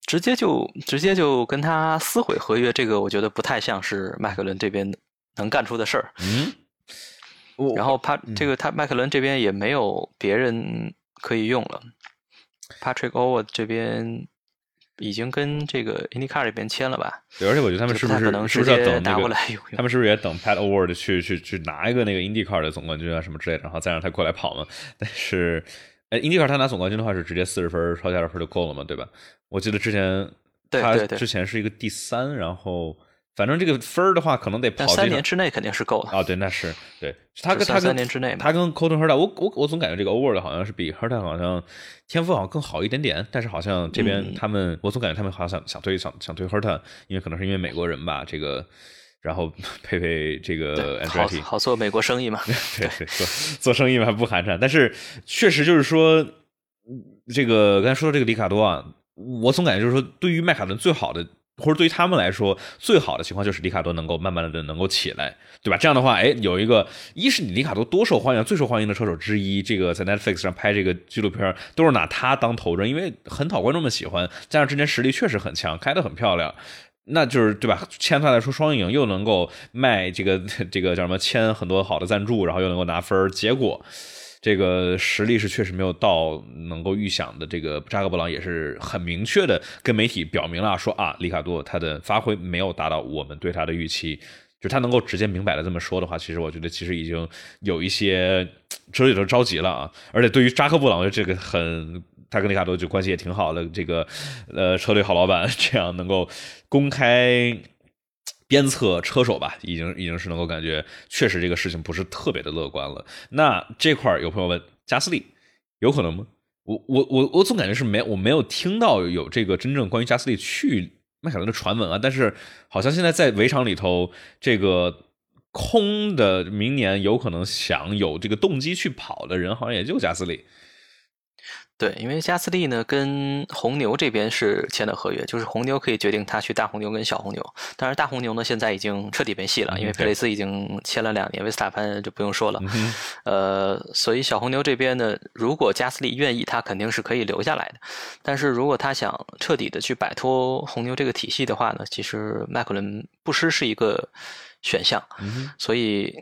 直接就直接就跟他撕毁合约，这个我觉得不太像是迈凯伦这边能干出的事儿。嗯。然后帕这个他麦克伦这边也没有别人可以用了，Patrick Over 这边已经跟这个 IndyCar 这边签了吧？对，而且我觉得他们是不是是不是要等那个？他们是不是也等 Pat Over 去去去拿一个那个 IndyCar 的总冠军啊什么之类的，然后再让他过来跑嘛？但是，哎，IndyCar 他拿总冠军的话是直接四十分超加十分就够了嘛？对吧？我记得之前他之前是一个第三，然后。反正这个分儿的话，可能得跑三年之内肯定是够的啊。对，那是对。他跟他跟三年之内，他跟 Colton Herta，我我我总感觉这个 Over 的好像是比 Herta 好像天赋好像更好一点点，但是好像这边他们，我总感觉他们好像想想推想想推 Herta，因为可能是因为美国人吧，这个然后配配这个 Andretti，好做美国生意嘛。对对，做做生意嘛不寒碜，但是确实就是说，这个刚才说到这个里卡多啊，我总感觉就是说，对于麦卡伦最好的。或者对于他们来说，最好的情况就是里卡多能够慢慢的能够起来，对吧？这样的话，哎，有一个，一是你里卡多多受欢迎，最受欢迎的车手之一，这个在 Netflix 上拍这个纪录片都是拿他当头阵，因为很讨观众们喜欢，加上之前实力确实很强，开的很漂亮，那就是对吧？签他来说双赢，又能够卖这个这个叫什么，签很多好的赞助，然后又能够拿分结果。这个实力是确实没有到能够预想的。这个扎克布朗也是很明确的跟媒体表明了，说啊，里卡多他的发挥没有达到我们对他的预期。就他能够直接明摆的这么说的话，其实我觉得其实已经有一些车队都着急了啊。而且对于扎克布朗，这个很他跟里卡多就关系也挺好的，这个呃车队好老板这样能够公开。鞭策车手吧，已经已经是能够感觉，确实这个事情不是特别的乐观了。那这块有朋友问，加斯利有可能吗？我我我我总感觉是没我没有听到有这个真正关于加斯利去迈凯伦的传闻啊，但是好像现在在围场里头，这个空的明年有可能想有这个动机去跑的人，好像也就加斯利。对，因为加斯利呢跟红牛这边是签的合约，就是红牛可以决定他去大红牛跟小红牛。当然，大红牛呢现在已经彻底没戏了，因为佩雷斯已经签了两年，维斯塔潘就不用说了。呃，所以小红牛这边呢，如果加斯利愿意，他肯定是可以留下来的。但是如果他想彻底的去摆脱红牛这个体系的话呢，其实麦克伦不失是一个选项。所以。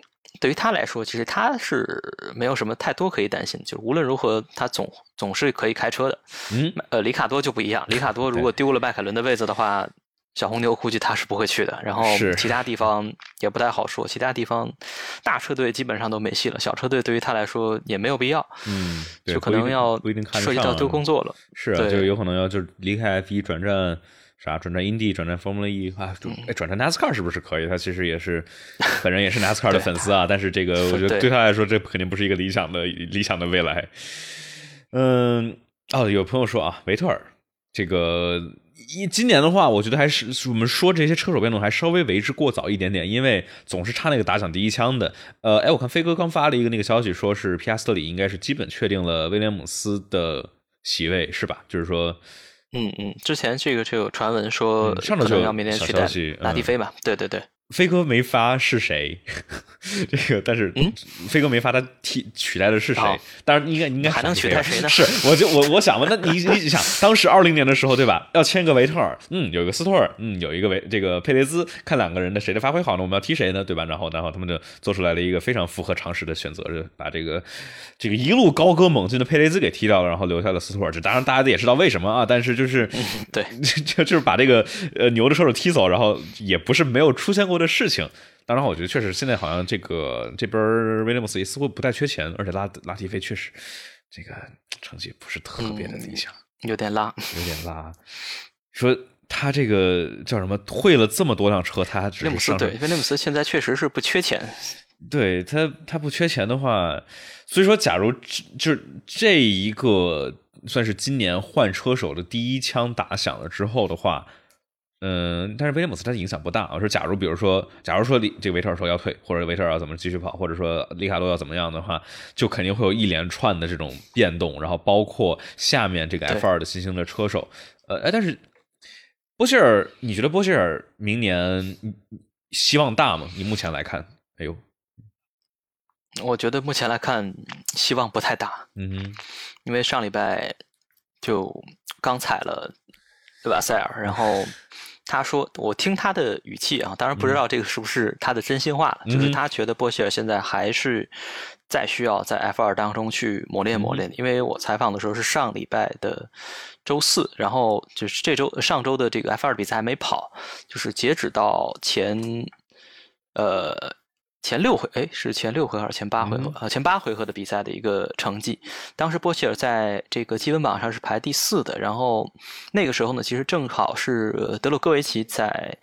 对于他来说，其实他是没有什么太多可以担心，就无论如何，他总总是可以开车的。嗯，呃，里卡多就不一样，里卡多如果丢了迈凯伦的位子的话，小红牛估计他是不会去的。然后其他地 方也不太好说，其他地方大车队基本上都没戏了，小车队对于他来说也没有必要。嗯，就可能要涉及到丢工作了。是啊，就有可能要就离开 F 一转战。啥转战 Indy 转战 Formula E 啊，哎转战 NASCAR 是不是可以？他其实也是本人也是 NASCAR 的粉丝啊，但是这个 我觉得对他来说这肯定不是一个理想的理想的未来。嗯，哦，有朋友说啊，维特尔这个一今年的话，我觉得还是我们说这些车手变动还稍微为之过早一点点，因为总是差那个打响第一枪的。呃，哎，我看飞哥刚发了一个那个消息，说是皮亚斯特里应该是基本确定了威廉姆斯的席位，是吧？就是说。嗯嗯，之前这个就有传闻说，上周就要明天取代拉蒂菲嘛？对对对。飞哥没发是谁，这个但是飞哥没发他替取代的是谁？当然应该应该还能取代谁呢？是我就我我想问，那你你想 当时二零年的时候对吧？要签个维特尔，嗯，有一个斯托尔，嗯，有一个维这个佩雷兹，看两个人的谁的发挥好呢？我们要踢谁呢？对吧？然后然后他们就做出来了一个非常符合常识的选择，就把这个这个一路高歌猛进的佩雷兹给踢掉了，然后留下了斯托尔。这当然大家也知道为什么啊，但是就是对，就就是把这个呃牛的射手踢走，然后也不是没有出现过。的事情，当然，我觉得确实现在好像这个这边威廉姆斯也似乎不太缺钱，而且拉拉提菲确实这个成绩不是特别的理想，有点拉，有点拉。说他这个叫什么？退了这么多辆车，他威廉姆斯对威廉姆斯现在确实是不缺钱，对他他不缺钱的话，所以说，假如就是这一个算是今年换车手的第一枪打响了之后的话。嗯，但是威廉姆斯他影响不大。我说，假如比如说，假如说李这个维特尔说要退，或者维特尔要怎么继续跑，或者说里卡多要怎么样的话，就肯定会有一连串的这种变动，然后包括下面这个 F 二的新兴的车手。呃，哎，但是波希尔，你觉得波希尔明年希望大吗？你目前来看，哎呦，我觉得目前来看希望不太大。嗯哼，因为上礼拜就刚踩了对吧塞尔，然后。他说：“我听他的语气啊，当然不知道这个是不是他的真心话了。就是他觉得波希尔现在还是再需要在 F 二当中去磨练磨练。因为我采访的时候是上礼拜的周四，然后就是这周上周的这个 F 二比赛还没跑，就是截止到前呃。”前六回，哎，是前六回还是前八回合？呃，前八回合的比赛的一个成绩。当时波希尔在这个积分榜上是排第四的。然后那个时候呢，其实正好是德鲁戈维奇在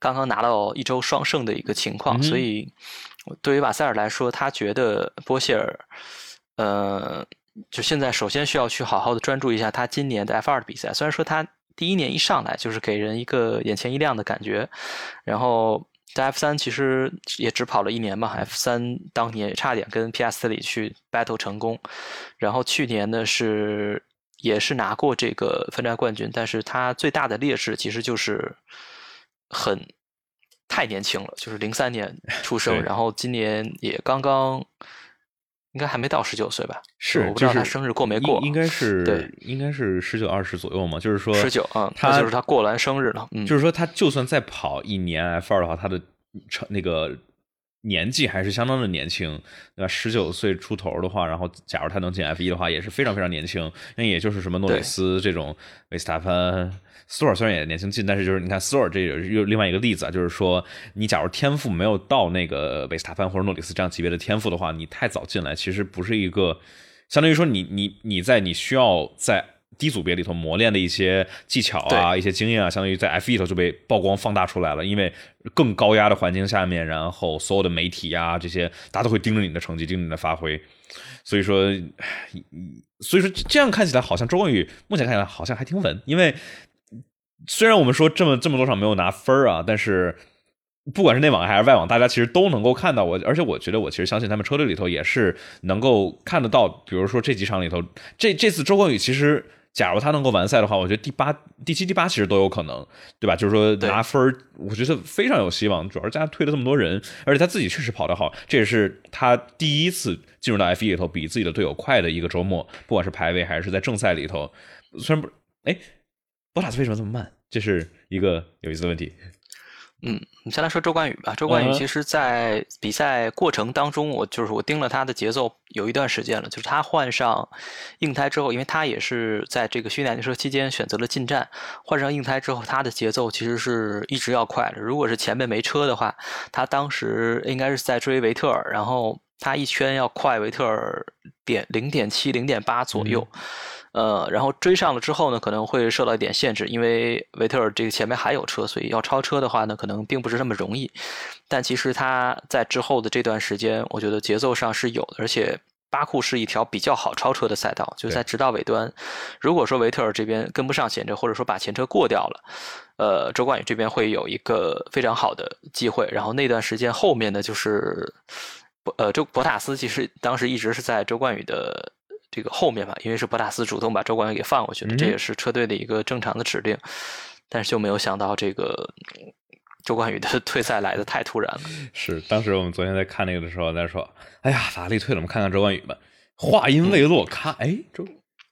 刚刚拿到一周双胜的一个情况。所以对于瓦塞尔来说，他觉得波希尔，呃，就现在首先需要去好好的专注一下他今年的 F 二的比赛。虽然说他第一年一上来就是给人一个眼前一亮的感觉，然后。在 F 三其实也只跑了一年嘛，F 三当年差点跟皮亚斯特里去 battle 成功，然后去年呢是也是拿过这个分站冠军，但是他最大的劣势其实就是很太年轻了，就是零三年出生，然后今年也刚刚。应该还没到十九岁吧？是，我不知道他生日过没过。应该是对，应该是十九二十左右嘛。就是说十九啊，他就是他过完生日了。嗯，就是说他就算再跑一年 F 二的话，他的成那个年纪还是相当的年轻。对吧十九岁出头的话，然后假如他能进 F 一的话，也是非常非常年轻。那也就是什么诺里斯这种维斯塔潘。斯托尔虽然也年轻近，但是就是你看斯托尔这又另外一个例子啊，就是说你假如天赋没有到那个维斯塔潘或者诺里斯这样级别的天赋的话，你太早进来其实不是一个，相当于说你你你在你需要在低组别里头磨练的一些技巧啊、一些经验啊，相当于在 F 一里头就被曝光放大出来了。因为更高压的环境下面，然后所有的媒体啊这些，大家都会盯着你的成绩，盯着你的发挥。所以说，所以说这样看起来，好像周冠宇目前看起来好像还挺稳。因为虽然我们说这么这么多场没有拿分啊，但是。不管是内网还是外网，大家其实都能够看到我，而且我觉得我其实相信他们车队里头也是能够看得到。比如说这几场里头，这这次周冠宇其实，假如他能够完赛的话，我觉得第八、第七、第八其实都有可能，对吧？就是说拿分我觉得非常有希望。主要是加推了这么多人，而且他自己确实跑得好，这也是他第一次进入到 F 一里头比自己的队友快的一个周末，不管是排位还是在正赛里头。虽然不，哎，博塔斯为什么这么慢？这是一个有意思的问题。嗯，我们先来说周冠宇吧。周冠宇其实，在比赛过程当中，我就是我盯了他的节奏有一段时间了。就是他换上硬胎之后，因为他也是在这个训练车期间选择了进站，换上硬胎之后，他的节奏其实是一直要快的。如果是前面没车的话，他当时应该是在追维特尔，然后他一圈要快维特尔点零点七、零点八左右。呃，然后追上了之后呢，可能会受到一点限制，因为维特尔这个前面还有车，所以要超车的话呢，可能并不是那么容易。但其实他在之后的这段时间，我觉得节奏上是有的，而且巴库是一条比较好超车的赛道，就在直道尾端。如果说维特尔这边跟不上前车，或者说把前车过掉了，呃，周冠宇这边会有一个非常好的机会。然后那段时间后面呢，就是呃，周博塔斯其实当时一直是在周冠宇的。这个后面吧，因为是博塔斯主动把周冠宇给放过去的，这也是车队的一个正常的指令，但是就没有想到这个周冠宇的 退赛来的太突然了。是，当时我们昨天在看那个的时候，在说：“哎呀，法拉利退了，我们看看周冠宇吧。”话音未落，看，哎，周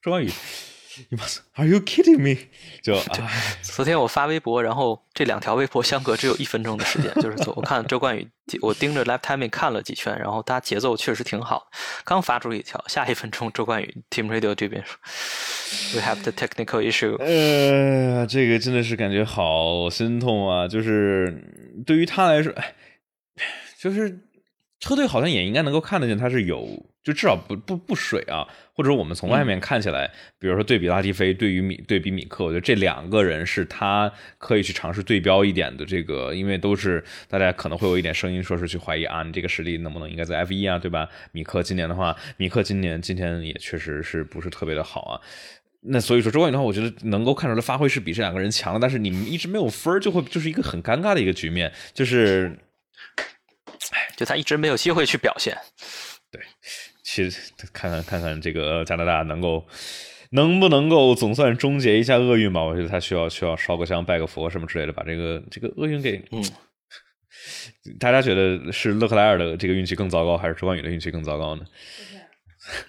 周冠宇。你妈，Are you kidding me？就昨天我发微博，然后这两条微博相隔只有一分钟的时间，就是我看周冠宇，我盯着 Live Timing 看了几圈，然后他节奏确实挺好。刚发出一条，下一分钟周冠宇 Team Radio 这边说，We have the technical issue。呃，这个真的是感觉好心痛啊！就是对于他来说，哎，就是车队好像也应该能够看得见他是有。就至少不不不水啊，或者我们从外面看起来，比如说对比拉蒂菲，对于米对比米克，我觉得这两个人是他可以去尝试对标一点的。这个因为都是大家可能会有一点声音说是去怀疑啊，你这个实力能不能应该在 F 一啊，对吧？米克今年的话，米克今年今天也确实是不是特别的好啊。那所以说周冠宇的话，我觉得能够看出来发挥是比这两个人强的，但是你们一直没有分儿就会就是一个很尴尬的一个局面，就是，哎，就他一直没有机会去表现，对。其实看看看看这个加拿大能够能不能够总算终结一下厄运吧？我觉得他需要需要烧个香拜个佛什么之类的，把这个这个厄运给嗯。大家觉得是勒克莱尔的这个运气更糟糕，还是周冠宇的运气更糟糕呢？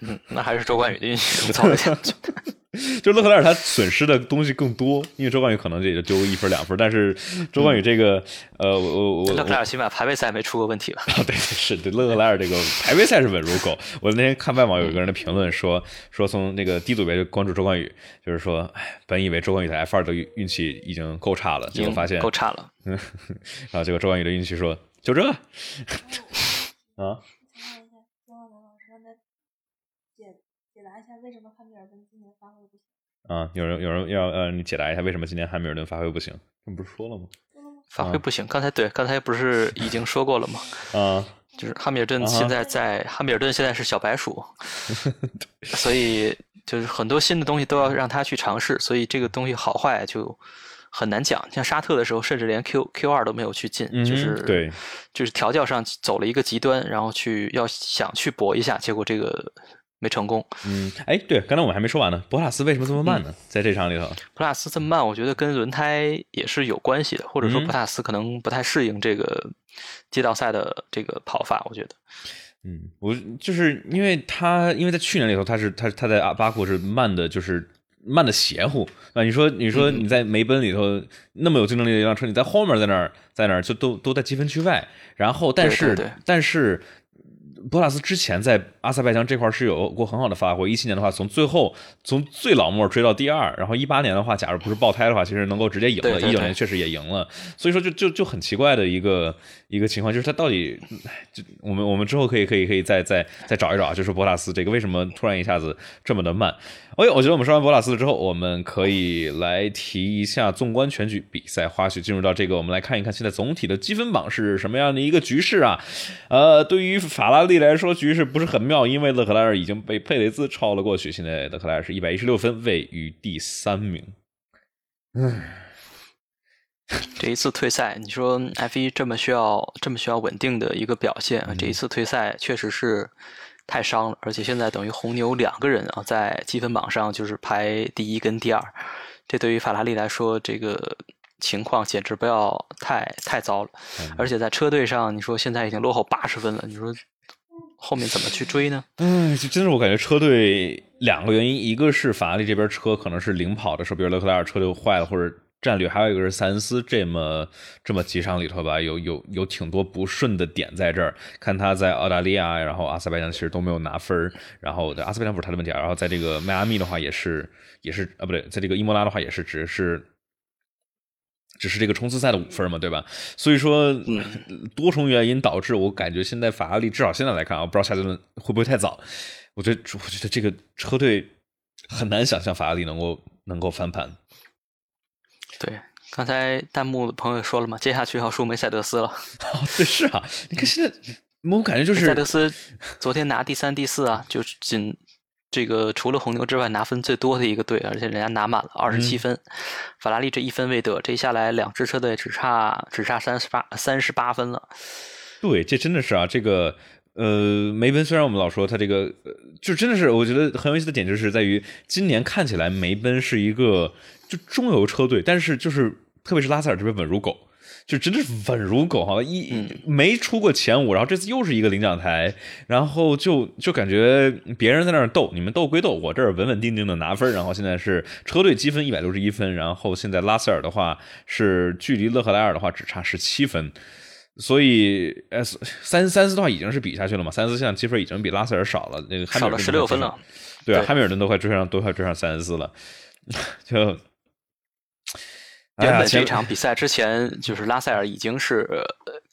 嗯，那还是周冠宇的运气更糟。就勒克莱尔他损失的东西更多，因为周冠宇可能也就丢一分两分，但是周冠宇这个呃，我我勒克莱尔起码排位赛没出过问题吧？啊，对，是对勒克莱尔这个排位赛是稳如狗。我那天看外网有一个人的评论说说从那个低组别就关注周冠宇，就是说，哎，本以为周冠宇在 F 二的运气已经够差了，结果发现够差了。嗯 然后结果周冠宇的运气说就这 啊。解答一下为什么汉密尔顿今年发挥不行？啊，有人有人要呃，你解答一下为什么今年汉密尔顿发挥不行？这不是说了吗？发挥不行，刚才对，刚才不是已经说过了吗？啊，就是汉密尔顿现在在汉密尔顿现在是小白鼠，所以就是很多新的东西都要让他去尝试，所以这个东西好坏就很难讲。像沙特的时候，甚至连 Q Q 二都没有去进，就是对，就是调教上走了一个极端，然后去要想去搏一下，结果这个。没成功。嗯，哎，对，刚才我们还没说完呢。博塔斯为什么这么慢呢？在这场里头，博塔斯这么慢，我觉得跟轮胎也是有关系的，或者说博塔斯可能不太适应这个街道赛的这个跑法。我觉得，嗯，我就是因为他，因为在去年里头，他是他他在阿巴库是慢的，就是慢的邪乎啊。你说你说你在梅奔里头那么有竞争力的一辆车，你在后面在那儿在那儿就都都在积分区外，然后但是但是。博塔斯之前在阿塞拜疆这块是有过很好的发挥。一七年的话，从最后从最老末追到第二，然后一八年的话，假如不是爆胎的话，其实能够直接赢了。一九年确实也赢了，所以说就就就很奇怪的一个一个情况，就是他到底，就我们我们之后可以可以可以再再再找一找，就是博塔斯这个为什么突然一下子这么的慢。OK，我觉得我们说完博塔斯之后，我们可以来提一下纵观全局比赛花絮，进入到这个，我们来看一看现在总体的积分榜是什么样的一个局势啊？呃，对于法拉利来说，局势不是很妙，因为勒克莱尔已经被佩雷兹超了过去，现在勒克莱尔是一百一十六分，位于第三名。唉，这一次退赛，你说 F 一这么需要这么需要稳定的一个表现，这一次退赛确实是。太伤了，而且现在等于红牛两个人啊，在积分榜上就是排第一跟第二，这对于法拉利来说，这个情况简直不要太太糟了。而且在车队上，你说现在已经落后八十分了，你说后面怎么去追呢？嗯，就真是我感觉车队两个原因，一个是法拉利这边车可能是领跑的时候，比如勒克莱尔车就坏了，或者。战略还有一个是塞恩斯，这么这么几场里头吧，有有有挺多不顺的点在这儿。看他在澳大利亚，然后阿塞拜疆其实都没有拿分然后阿塞拜疆不是他的问题啊，然后在这个迈阿密的话也是也是啊不对，在这个伊莫拉的话也是只是只是这个冲刺赛的五分嘛，对吧？所以说 多重原因导致我感觉现在法拉利至少现在来看啊，不知道下阶段会不会太早。我觉得我觉得这个车队很难想象法拉利能够能够翻盘。对，刚才弹幕的朋友说了嘛，接下去要输梅赛德斯了。哦，对，是啊，你看现在，我感觉就是梅赛德斯昨天拿第三、第四啊，就是仅这个除了红牛之外拿分最多的一个队，而且人家拿满了二十七分，法拉利这一分未得，这下来两支车队只差只差三十八三十八分了。对，这真的是啊，这个呃，梅奔虽然我们老说他这个，就真的是我觉得很有意思的点，就是在于今年看起来梅奔是一个。就中游车队，但是就是特别是拉塞尔这边稳如狗，就真的是稳如狗哈，一没出过前五，然后这次又是一个领奖台，然后就就感觉别人在那儿斗，你们斗归斗，我这儿稳稳定定的拿分，然后现在是车队积分一百六十一分，然后现在拉塞尔的话是距离勒克莱尔的话只差十七分，所以呃三三四的话已经是比下去了嘛，三四现在积分已经比拉塞尔少了，那个少了十六分了，对。啊，汉密尔顿都快追上，都快追上三十四了，就。原本这场比赛之前，就是拉塞尔已经是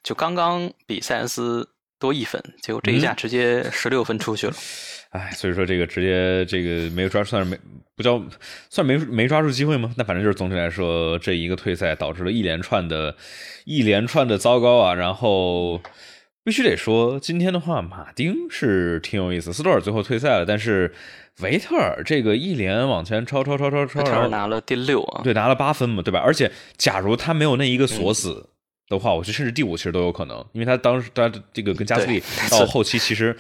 就刚刚比塞恩斯多一分，结果这一下直接十六分出去了。哎，所以说这个直接这个没有抓，算是没不叫算没没抓住机会吗？那反正就是总体来说，这一个退赛导致了一连串的一连串的糟糕啊。然后必须得说，今天的话，马丁是挺有意思，斯托尔最后退赛了，但是。维特尔这个一连往前超超超超超，然后拿了第六啊，对，拿了八分嘛，对吧？而且假如他没有那一个锁死的话，我觉得甚至第五其实都有可能，因为他当时他这个跟加斯利到后期其实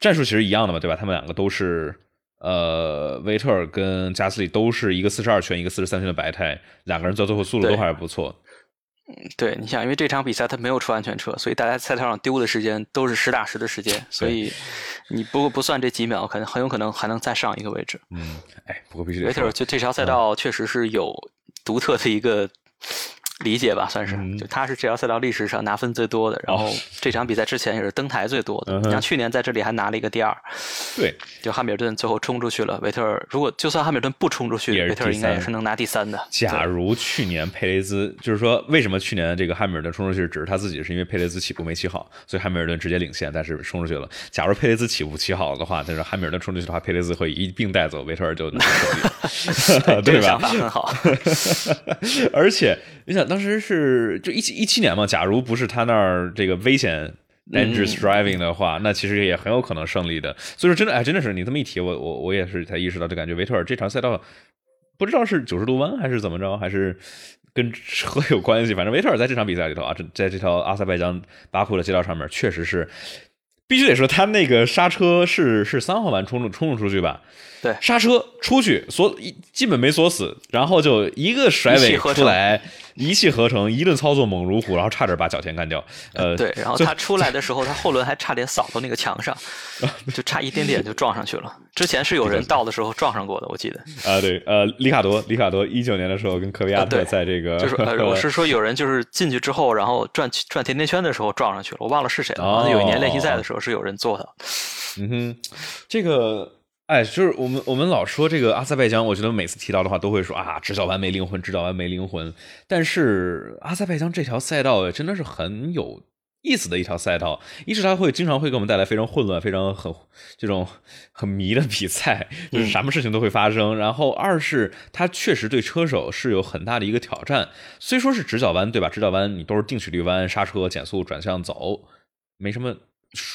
战术其实一样的嘛，对吧？他们两个都是呃，维特尔跟加斯利都是一个四十二圈一个四十三圈的白胎，两个人到最后速度都还是不错。对，你想，因为这场比赛他没有出安全车，所以大家赛道上丢的时间都是实打实的时间，所以你不不算这几秒，可能很有可能还能再上一个位置。嗯，哎，不过必须得说，就这条赛道确实是有独特的一个。理解吧，算是就他是这条赛道历史上拿分最多的，然后这场比赛之前也是登台最多的。你像去年在这里还拿了一个第二，对，就汉密尔顿最后冲出去了。维特尔如果就算汉密尔顿不冲出去，维特尔应该也是能拿第三的。假如去年佩雷兹就是说，为什么去年这个汉密尔顿冲出去只是他自己，是因为佩雷兹起步没起好，所以汉密尔顿直接领先，但是冲出去了。假如佩雷兹起步起好了的话，但是汉密尔顿冲出去的话，佩雷兹会一并带走，维特尔就拿胜利 对吧？想法很好，而且你想。当时是就一七一七年嘛，假如不是他那儿这个危险 dangerous driving 的话，那其实也很有可能胜利的。所以说真的哎，真的是你这么一提，我我我也是才意识到，就感觉维特尔这场赛道不知道是九十度弯还是怎么着，还是跟车有关系。反正维特尔在这场比赛里头啊，这在这条阿塞拜疆巴库的街道上面，确实是必须得说他那个刹车是是三号弯冲冲冲出去吧。对，刹车出去锁基本没锁死，然后就一个甩尾出来，一气呵成，一顿操作猛如虎，然后差点把角田干掉。呃，对，然后他出来的时候，他后轮还差点扫到那个墙上，就差一点点就撞上去了。之前是有人到的时候撞上过的，我记得。啊，对，呃，里卡多，里卡多一九年的时候跟科维亚特在这个，就是呃 我是说有人就是进去之后，然后转转甜甜圈的时候撞上去了，我忘了是谁了。哦，有一年练习赛的时候是有人做的。嗯哼，这个。哎，就是我们我们老说这个阿塞拜疆，我觉得每次提到的话都会说啊，直角弯没灵魂，直角弯没灵魂。但是阿塞拜疆这条赛道真的是很有意思的一条赛道，一是它会经常会给我们带来非常混乱、非常很这种很迷的比赛，就是什么事情都会发生。然后二是它确实对车手是有很大的一个挑战，虽说是直角弯对吧？直角弯你都是定曲率弯，刹车、减速、转向走，没什么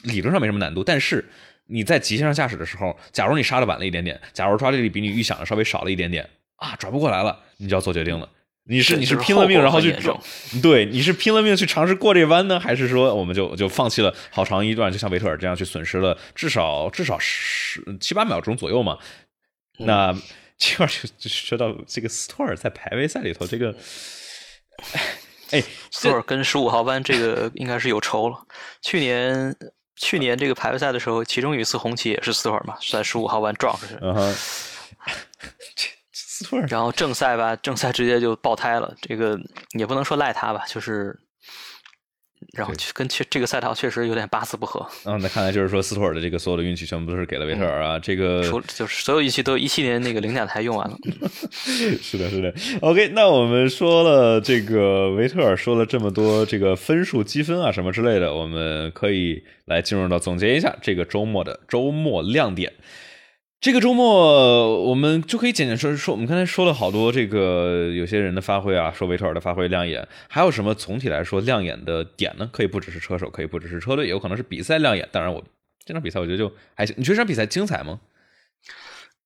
理论上没什么难度，但是。你在极限上驾驶的时候，假如你刹的晚了一点点，假如抓地力比你预想的稍微少了一点点啊，转不过来了，你就要做决定了。你是你是拼了命然后去撞，对，你是拼了命去尝试过这弯呢，还是说我们就就放弃了好长一段，就像维特尔这样去损失了至少至少十七八秒钟左右嘛？那这块就就说到这个斯托尔在排位赛里头这个，哎，斯托尔跟十五号弯这个应该是有仇了，去年。去年这个排位赛的时候，其中有一次红旗也是斯托尔嘛，在十五号弯撞出去。然后正赛吧，正赛直接就爆胎了。这个也不能说赖他吧，就是。然后跟确这个赛道确实有点八字不合。嗯，那看来就是说斯托尔的这个所有的运气全部都是给了维特尔啊。这个就是所有运气都一七年那个领奖台用完了。是的，是的。OK，那我们说了这个维特尔说了这么多这个分数积分啊什么之类的，我们可以来进入到总结一下这个周末的周末亮点。这个周末，我们就可以简简说说。我们刚才说了好多这个有些人的发挥啊，说维特尔的发挥亮眼，还有什么总体来说亮眼的点呢？可以不只是车手，可以不只是车队，也有可能是比赛亮眼。当然，我这场比赛我觉得就还行。你觉得这场比赛精彩吗？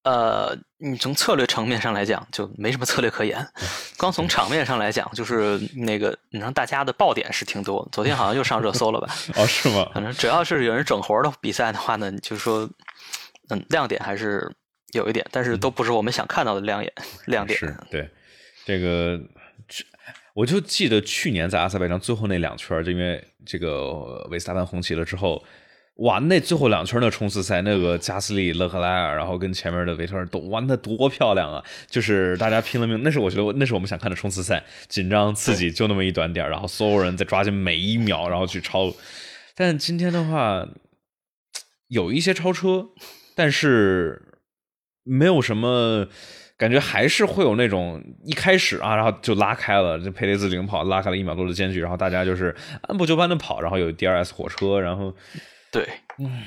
呃，你从策略层面上来讲，就没什么策略可言。光从场面上来讲，就是那个，你让大家的爆点是挺多。昨天好像又上热搜了吧？哦，是吗？反正只要是有人整活的比赛的话呢，就是说。嗯，亮点还是有一点，但是都不是我们想看到的亮眼 亮点。是对这个，我就记得去年在阿塞拜疆最后那两圈，就因为这个维斯塔潘红旗了之后，哇，那最后两圈的冲刺赛，那个加斯利、勒克莱尔，然后跟前面的维特尔都哇，那多漂亮啊！就是大家拼了命，那是我觉得那是我们想看的冲刺赛，紧张刺激，就那么一短点然后所有人在抓紧每一秒，然后去超。但今天的话，有一些超车。但是没有什么感觉，还是会有那种一开始啊，然后就拉开了，这佩雷兹领跑拉开了一秒多的间距，然后大家就是按部就班的跑，然后有 DRS 火车，然后对，嗯，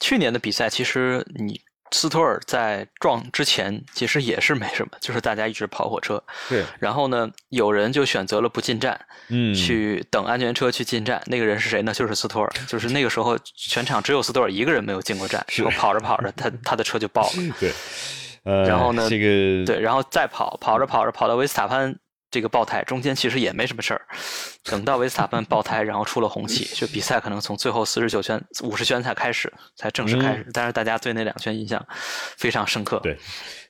去年的比赛其实你。斯托尔在撞之前其实也是没什么，就是大家一直跑火车。对。然后呢，有人就选择了不进站，嗯，去等安全车去进站。那个人是谁呢？就是斯托尔。就是那个时候全场只有斯托尔一个人没有进过站，然后跑着跑着，他 他的车就爆了。对。呃，然后呢？这个对，然后再跑，跑着跑着跑到维斯塔潘。这个爆胎中间其实也没什么事儿，等到维斯塔潘爆胎，然后出了红旗，就比赛可能从最后四十九圈、五十圈才开始，才正式开始。但是大家对那两圈印象非常深刻。对，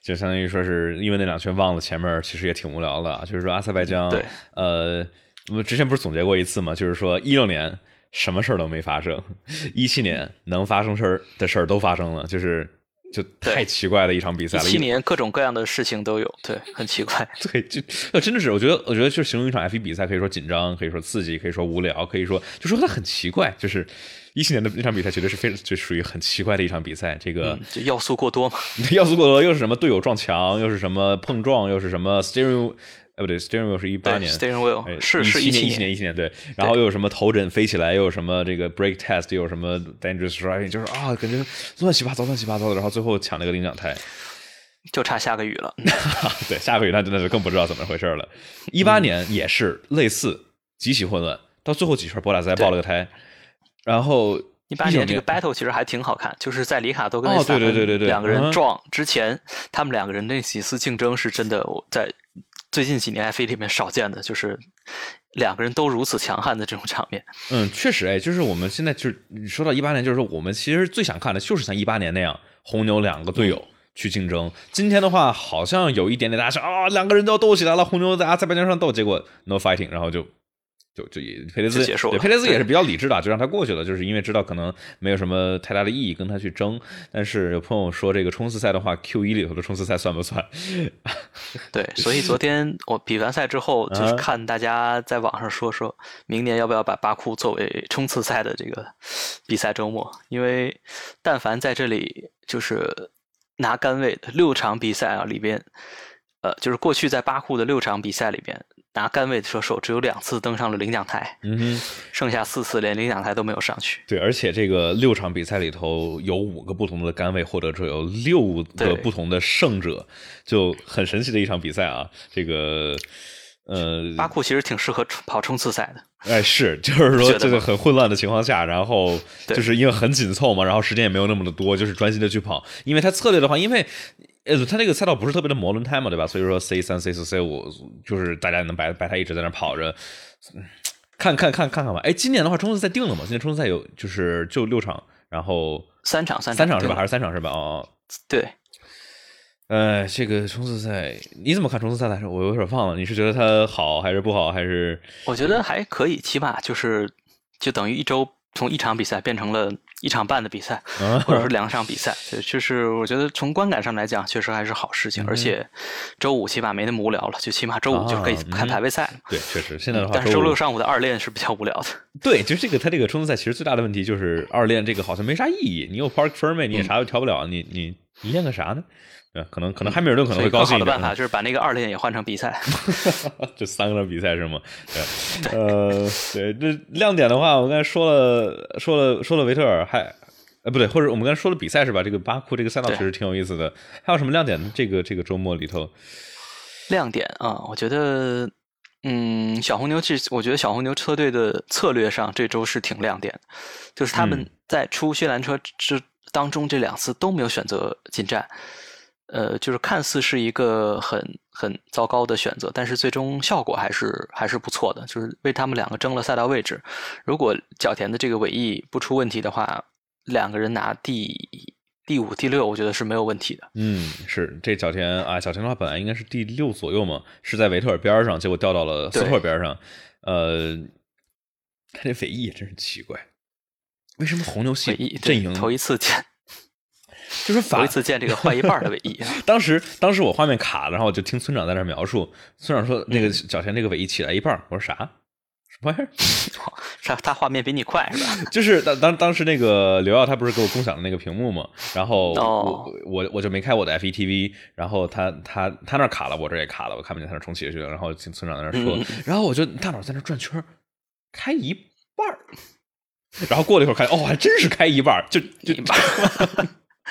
就相当于说是因为那两圈忘了前面，其实也挺无聊的。就是说阿塞拜疆，对，呃，我们之前不是总结过一次嘛？就是说一六年什么事儿都没发生，一七年能发生事儿的事儿都发生了，就是。就太奇怪的一场比赛了。一七年各种各样的事情都有，对，很奇怪。对，就呃，真的是，我觉得，我觉得，就形容一场 F 一比赛，可以说紧张，可以说刺激，可以说无聊，可以说，就说它很奇怪。就是一七年的那场比赛，绝对是非常就属于很奇怪的一场比赛。这个要素过多嘛？要素过多，又是什么队友撞墙，又是什么碰撞，又是什么 steering。哎，不对，steering wheel 是一八年，steering wheel 是是一七年，一七年，一七年，对。然后又有什么头枕飞起来，又有什么这个 brake test，又有什么 dangerous driving，就是啊，感觉乱七八糟，乱七八糟的。然后最后抢了个领奖台，就差下个雨了。对，下个雨那真的是更不知道怎么回事了。一八年也是类似，极其混乱，到最后几圈博拉斯还爆了个胎。然后一八年这个 battle 其实还挺好看，就是在里卡多跟哦，对对对对对，两个人撞之前，他们两个人那几次竞争是真的在。最近几年 F 一里面少见的就是两个人都如此强悍的这种场面。嗯，确实，哎，就是我们现在就是你说到一八年，就是说我们其实最想看的就是像一八年那样红牛两个队友去竞争。今天的话，好像有一点点大家说啊，两个人都要斗起来了，红牛大家在半江上斗，结果 no fighting，然后就。就就也佩雷兹结束佩雷兹也是比较理智的，就让他过去了，就是因为知道可能没有什么太大的意义跟他去争。但是有朋友说这个冲刺赛的话，Q 一里头的冲刺赛算不算？对，所以昨天我比完赛之后，就是啊看大家在网上说，说明年要不要把巴库作为冲刺赛的这个比赛周末，因为但凡在这里就是拿杆位的六场比赛啊里边，呃，就是过去在巴库的六场比赛里边拿杆位的车手只有两次登上了领奖台，嗯哼，剩下四次连领奖台都没有上去。对，而且这个六场比赛里头有五个不同的杆位获得者，有六个不同的胜者，就很神奇的一场比赛啊！这个。呃，巴库其实挺适合跑冲刺赛的，哎，是，就是说这个很混乱的情况下，然后对就是因为很紧凑嘛，然后时间也没有那么的多，就是专心的去跑。因为他策略的话，因为呃，它那个赛道不是特别的磨轮胎嘛，对吧？所以说 C 三、C 四、C 五，就是大家能白白它一直在那跑着，嗯看看看看看吧。哎，今年的话冲刺赛定了吗？今年冲刺赛有就是就六场，然后三场三三场是吧？还是三场是吧？哦。哦对，呃，这个冲刺赛你怎么看冲刺赛来着？我有点忘了，你是觉得它好还是不好，还是我觉得还可以，起码就是就等于一周从一场比赛变成了一场半的比赛，啊或者是两场比赛，就就是我觉得从观感上来讲，确实还是好事情。而且周五起码没那么无聊了，就起码周五就可以啊看嗯排位赛了。对，确实现在的话，但是周六上午的二练是比较无聊的。对，就是这个，他这个冲刺赛其实最大的问题就是二练这个好像没啥意义。你有 Park Ferme，你也啥都调不了，你你你练个啥呢？对，可能可能汉密尔顿可能会高兴一点。更好的办法就是把那个二练也换成比赛。就三个比赛是吗？对，呃，对，这亮点的话，我刚才说了说了说了维特尔，还呃不对，或者我们刚才说了比赛是吧？这个巴库这个赛道对其实挺有意思的。还有什么亮点呢？这个这个周末里头，亮点啊，我觉得，嗯，小红牛这，我觉得小红牛车队的策略上这周是挺亮点的，就是他们嗯在出薛兰车之当中这两次都没有选择进站，呃，就是看似是一个很很糟糕的选择，但是最终效果还是还是不错的，就是为他们两个争了赛道位置。如果角田的这个尾翼不出问题的话，两个人拿第第五、第六，我觉得是没有问题的。嗯，是这角田啊，角田的话本来应该是第六左右嘛，是在维特尔边上，结果掉到了斯托尔边上。呃，他这尾翼也真是奇怪，为什么红牛系尾翼阵营头一次见，就是反头一次见这个坏一半的尾翼啊。当时当时我画面卡了，然后我就听村长在那描述，村长说那个嗯小田这个尾翼起来一半，我说啥？什么玩意儿？他他画面比你快是吧？就是当当当时那个刘耀他不是给我共享的那个屏幕嘛，然后哦我我我就没开我的 F E T V，然后他他他那卡了，我这也卡了，我看不见他那重启去了，然后听村长在那说，嗯然后我就大脑在那转圈儿，开一半儿，然后过了一会儿看，哦，还真是开一半儿，就就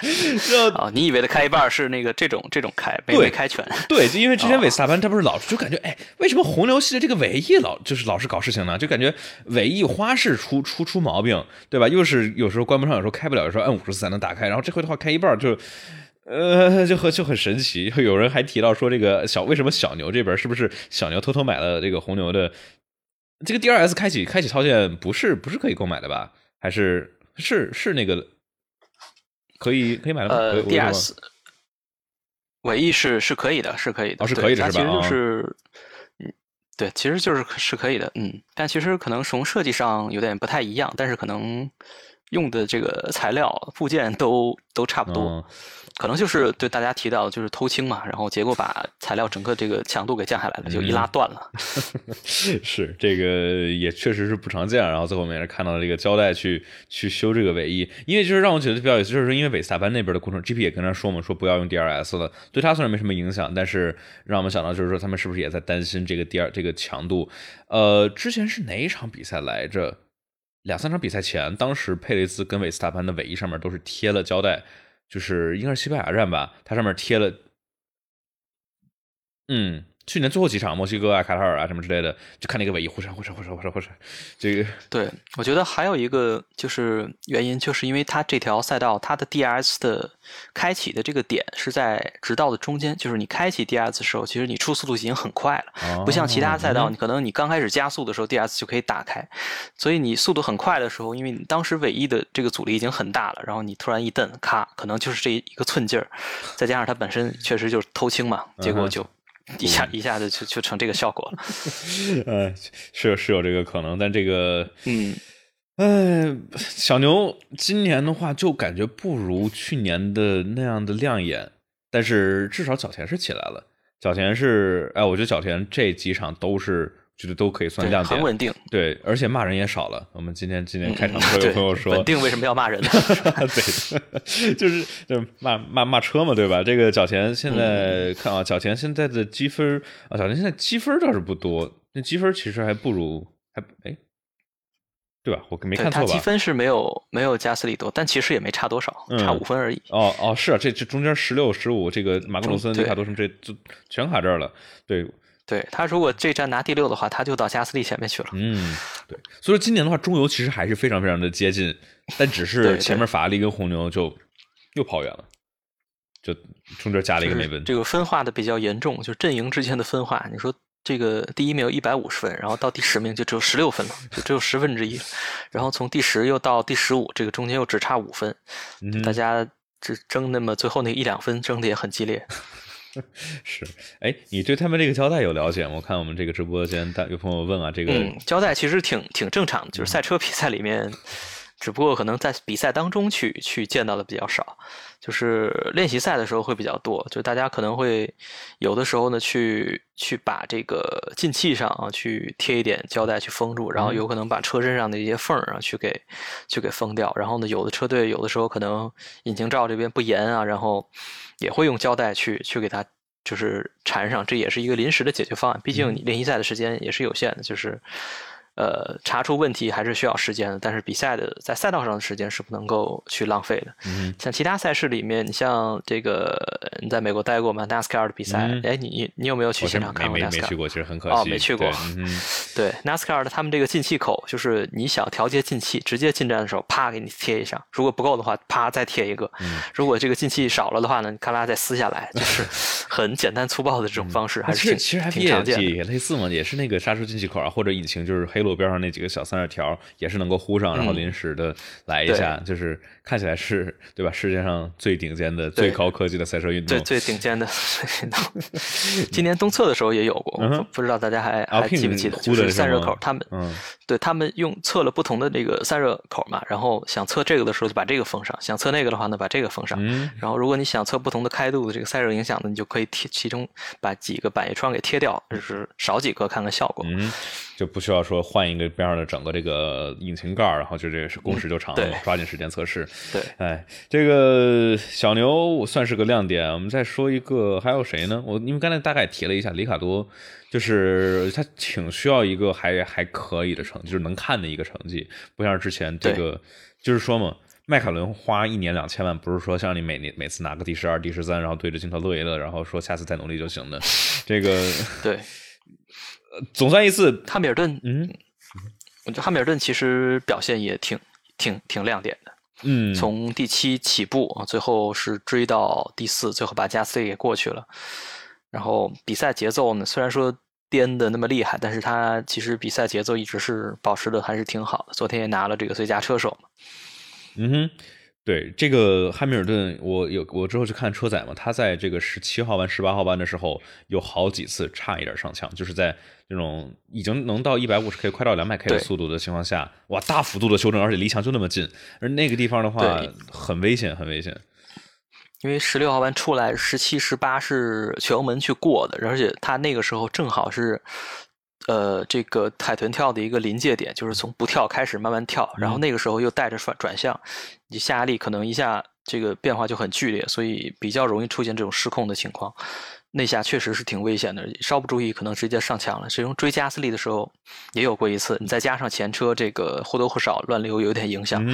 哦，你以为的开一半是那个这种这种开，没对没开全。对，就因为之前哦韦斯塔潘他不是老就感觉，哎，为什么红牛系的这个尾翼老就是老是搞事情呢？就感觉尾翼花式出出出毛病，对吧？又是有时候关不上，有时候开不了，有时候按五十次才能打开，然后这回的话开一半儿就。呃，就很就很神奇。有人还提到说，这个小为什么小牛这边是不是小牛偷偷买了这个红牛的这个 DRS 开启开启套件不是不是可以购买的吧？还是是是那个可以可以买了吗？呃我有点忘了，DRS 尾翼是是可以的，是可以的，哦是可以的是吧？它其实就啊。是，嗯，对，其实就是是可以的，嗯，但其实可能从设计上有点不太一样，但是可能用的这个材料部件都都差不多。嗯可能就是对大家提到的就是偷轻嘛，然后结果把材料整个这个强度给降下来了，就一拉断了。是这个也确实是不常见，然后最后我们也是看到了这个胶带去去修这个尾翼，因为就是让我觉得比较有意思，就是说因为韦斯塔潘那边的工程 GP 也跟他说嘛，说不要用 DRS 了，对他虽然没什么影响，但是让我们想到就是说他们是不是也在担心这个第二这个强度？呃，之前是哪一场比赛来着？两三场比赛前，当时佩雷兹跟韦斯塔潘的尾翼上面都是贴了胶带，就是应该是西班牙站吧，它上面贴了，嗯，去年最后几场，墨西哥啊、卡塔尔啊什么之类的，就看那个尾翼忽闪忽闪忽闪忽闪忽闪，这个对，我觉得还有一个就是原因，就是因为它这条赛道它的 DRS 的开启的这个点是在直道的中间，就是你开启 DRS 的时候，其实你出速度已经很快了，不像其他赛道，你可能你刚开始加速的时候 DRS 就可以打开，所以你速度很快的时候，因为你当时尾翼的这个阻力已经很大了，然后你突然一蹬，咔，可能就是这一个寸劲儿，再加上它本身确实就是偷轻嘛，结果就。一下一下子就就成这个效果了，呃，是有是有这个可能，但这个，嗯，哎，小牛今年的话就感觉不如去年的那样的亮眼，但是至少角田是起来了，角田是，哎，我觉得角田这几场都是。觉得都可以算亮点，很稳定。对，而且骂人也少了。我们今天今天开场的时候有朋友说，稳定为什么要骂人呢？对，就是就骂骂骂车嘛，对吧？这个角田现在看啊，角田现在的积分啊，角田现在积分倒是不多，那积分其实还不如还哎，对吧？我没看错吧？积分是没有没有加斯利多，但其实也没差多少，差五分而已。哦哦，是啊，这这中间十六十五，这个马克鲁森、里卡多什么这就全卡这儿了，对。对他，如果这站拿第六的话，他就到加斯利前面去了。嗯，对。所以说今年的话，中游其实还是非常非常的接近，但只是前面法拉利跟红牛就又跑远了，就中间加了一个梅奔。这个分化的比较严重，就阵营之间的分化。你说这个第一名有一百五十分，然后到第十名就只有十六分了，就只有十分之一。然后从第十又到第十五，这个中间又只差五分，大家只争那么最后那一两分，争的也很激烈。是，哎，你对他们这个胶带有了解吗？我看我们这个直播间，有朋友问啊，这个胶带其实挺挺正常的，就是赛车比赛里面，只不过可能在比赛当中去去见到的比较少，就是练习赛的时候会比较多，就大家可能会有的时候呢去去把这个进气上啊去贴一点胶带去封住，然后有可能把车身上的一些缝啊去给去给封掉，然后呢有的车队有的时候可能引擎罩这边不严啊，然后。也会用胶带去去给它就是缠上，这也是一个临时的解决方案。毕竟你练习赛的时间也是有限的，就是。呃，查出问题还是需要时间的，但是比赛的在赛道上的时间是不能够去浪费的。嗯，像其他赛事里面，你像这个你在美国待过吗？NASCAR 的比赛，哎，你你有没有去现场看过 NASCAR？没没去过，其实很可惜。哦，没去过。嗯，对，NASCAR 的他们这个进气口，就是你想调节进气，直接进站的时候，啪给你贴一上，如果不够的话，啪再贴一个。嗯，如果这个进气少了的话呢，咔啦再撕下来，就是很简单粗暴的这种方式，还是其实还挺常见的。也类似嘛，也是那个刹车进气口啊，或者引擎就是黑。路边上那几个小散热条也是能够糊上，然后临时的来一下，就是看起来是对吧？世界上最顶尖的、最高科技的赛车运动，最最顶尖的运动。今年东侧的时候也有过，不知道大家还还记不记得？就是散热口，他们对他们用测了不同的这个散热口嘛，然后想测这个的时候就把这个封上，想测那个的话呢把这个封上。然后如果你想测不同的开度的这个散热影响呢，你就可以贴其中把几个百叶窗给贴掉，就是少几个看看效果。嗯就不需要说换一个边上的整个这个引擎盖然后就这个是工时就长了，抓紧时间测试。对，哎，这个小牛算是个亮点。我们再说一个，还有谁呢？我因为刚才大概提了一下，里卡多，就是他挺需要一个还还可以的成绩，就是能看的一个成绩，不像是之前这个，就是说嘛，迈凯伦花一年两千万，不是说像你每年每次拿个第十二、第十三，然后对着镜头乐一乐，然后说下次再努力就行的。这个 对。总算一次，汉密尔顿，嗯，我觉得汉密尔顿其实表现也挺挺挺亮点的，嗯，从第七起步啊，最后是追到第四，最后把加斯利给过去了。然后比赛节奏呢，虽然说颠的那么厉害，但是他其实比赛节奏一直是保持的还是挺好的。昨天也拿了这个最佳车手嘛，嗯哼。对这个汉密尔顿，我有我之后去看车载嘛，他在这个十七号弯、十八号弯的时候，有好几次差一点上墙，就是在这种已经能到一百五十 K、快到两百 K 的速度的情况下，哇，大幅度的修正，而且离墙就那么近，而那个地方的话很危险，很危险。因为十六号弯出来，十七、十八是全油门去过的，而且他那个时候正好是。呃，这个海豚跳的一个临界点，就是从不跳开始慢慢跳，然后那个时候又带着转转向，你下压力可能一下这个变化就很剧烈，所以比较容易出现这种失控的情况。那下确实是挺危险的，稍不注意可能直接上墙了。其中追加斯利的时候也有过一次，你再加上前车这个或多或少乱流有点影响。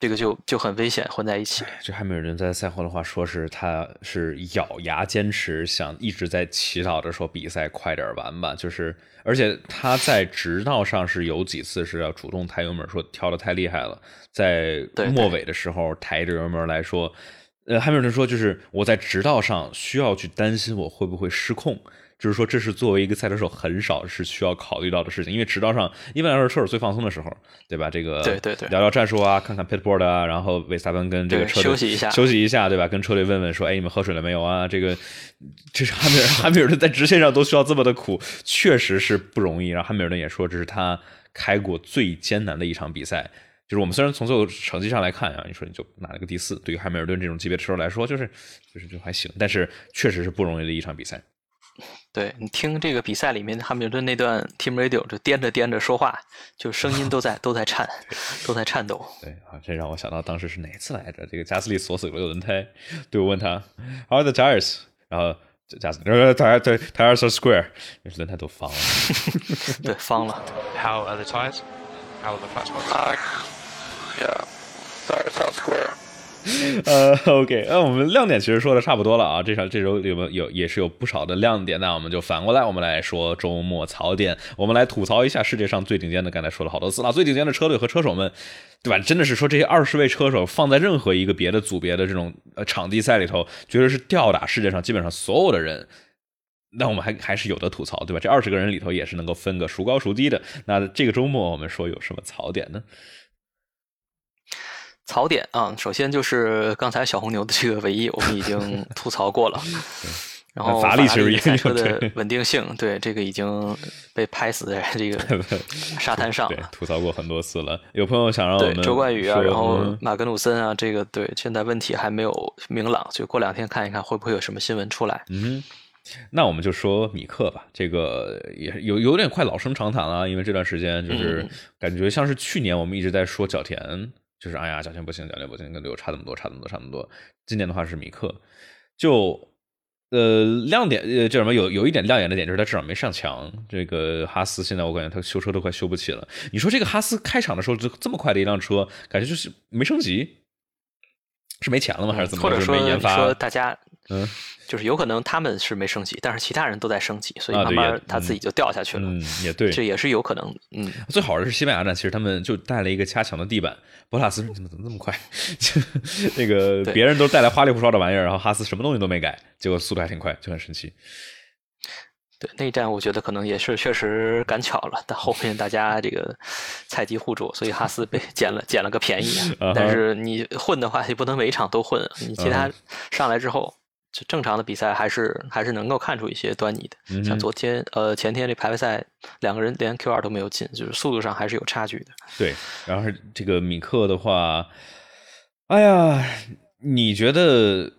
这个就就很危险混在一起。这汉密尔顿在赛后的话说是他是咬牙坚持，想一直在祈祷着说比赛快点完吧。就是而且他在直道上是有几次是要主动抬油门，说跳的太厉害了，在末尾的时候抬着油门来说，呃，汉密尔顿说就是我在直道上需要去担心我会不会失控。就是说，这是作为一个赛车手很少是需要考虑到的事情，因为直道上一般来说车手最放松的时候，对吧？这个对对对，聊聊战术啊，看看 pitboard 啊，然后维斯塔潘跟这个车队休息一下，休息一下，对吧？跟车队问问说，哎，你们喝水了没有啊？这个，这是汉密尔汉密尔顿在直线上都需要这么的苦，确实是不容易。然后汉密尔顿也说，这是他开过最艰难的一场比赛。就是我们虽然从最后成绩上来看啊，你说你就拿了个第四，对于汉密尔顿这种级别的车手来说，就是就是就还行，但是确实是不容易的一场比赛。对你听这个比赛里面汉密尔顿那段 Team Radio 就颠着颠着说话，就声音都在都在颤，都在颤抖。对啊，这让我想到当时是哪次来着？这个加斯利锁死了轮胎，对我问他 How are the tires？然后加斯利呃，tire tires are square，轮胎都方了。对，方了。How are the tires? How are the flat spots? Uh, yeah, tires are square. 呃，OK，那我们亮点其实说的差不多了啊。这场这周里面有也是有不少的亮点，那我们就反过来，我们来说周末槽点，我们来吐槽一下世界上最顶尖的，刚才说了好多次了，最顶尖的车队和车手们，对吧？真的是说这些二十位车手放在任何一个别的组别的这种呃场地赛里头，绝对是吊打世界上基本上所有的人。那我们还还是有的吐槽，对吧？这二十个人里头也是能够分个孰高孰低的。那这个周末我们说有什么槽点呢？槽点啊，首先就是刚才小红牛的这个尾翼，我们已经 吐槽过了。然后法力其实也赛车的稳定性，对这个已经被拍死在这个沙滩上。吐槽过很多次了。有朋友想让我对们周冠宇啊，然后嗯马格努森啊，这个对现在问题还没有明朗，就过两天看一看会不会有什么新闻出来。嗯，那我们就说米克吧，这个也有有点快老生常谈了，因为这段时间就是嗯感觉像是去年我们一直在说角田，就是哎呀角田不行，角田不行，跟队友差那么多，差那么多，差那么多。今年的话是米克，就呃亮点呃叫什么有有一点亮眼的点就是他至少没上墙。这个哈斯现在我感觉他修车都快修不起了。你说这个哈斯开场的时候就这么快的一辆车，感觉就是没升级。是没钱了吗？还是怎么？或者说没研发？说大家嗯，就是有可能他们是没升级，但是其他人都在升级，所以慢慢他自己就掉下去了。嗯，也对，这也是有可能，嗯，最好的是西班牙站，其实他们就带了一个加强的地板。博塔斯你怎么怎么那么快？就那个别人都带来花里胡哨的玩意儿，然后哈斯什么东西都没改，结果速度还挺快，就很神奇。对，那一站我觉得可能也是确实赶巧了，但后面大家这个菜鸡互啄，所以哈斯被 捡了捡了个便宜啊。但是你混的话，也不能每一场都混，你其他嗯上来之后，就正常的比赛还是还是能够看出一些端倪的。像昨天呃前天这排位赛，两个人连 Q 二都没有进，就是速度上还是有差距的。对，然后这个米克的话，哎呀，你觉得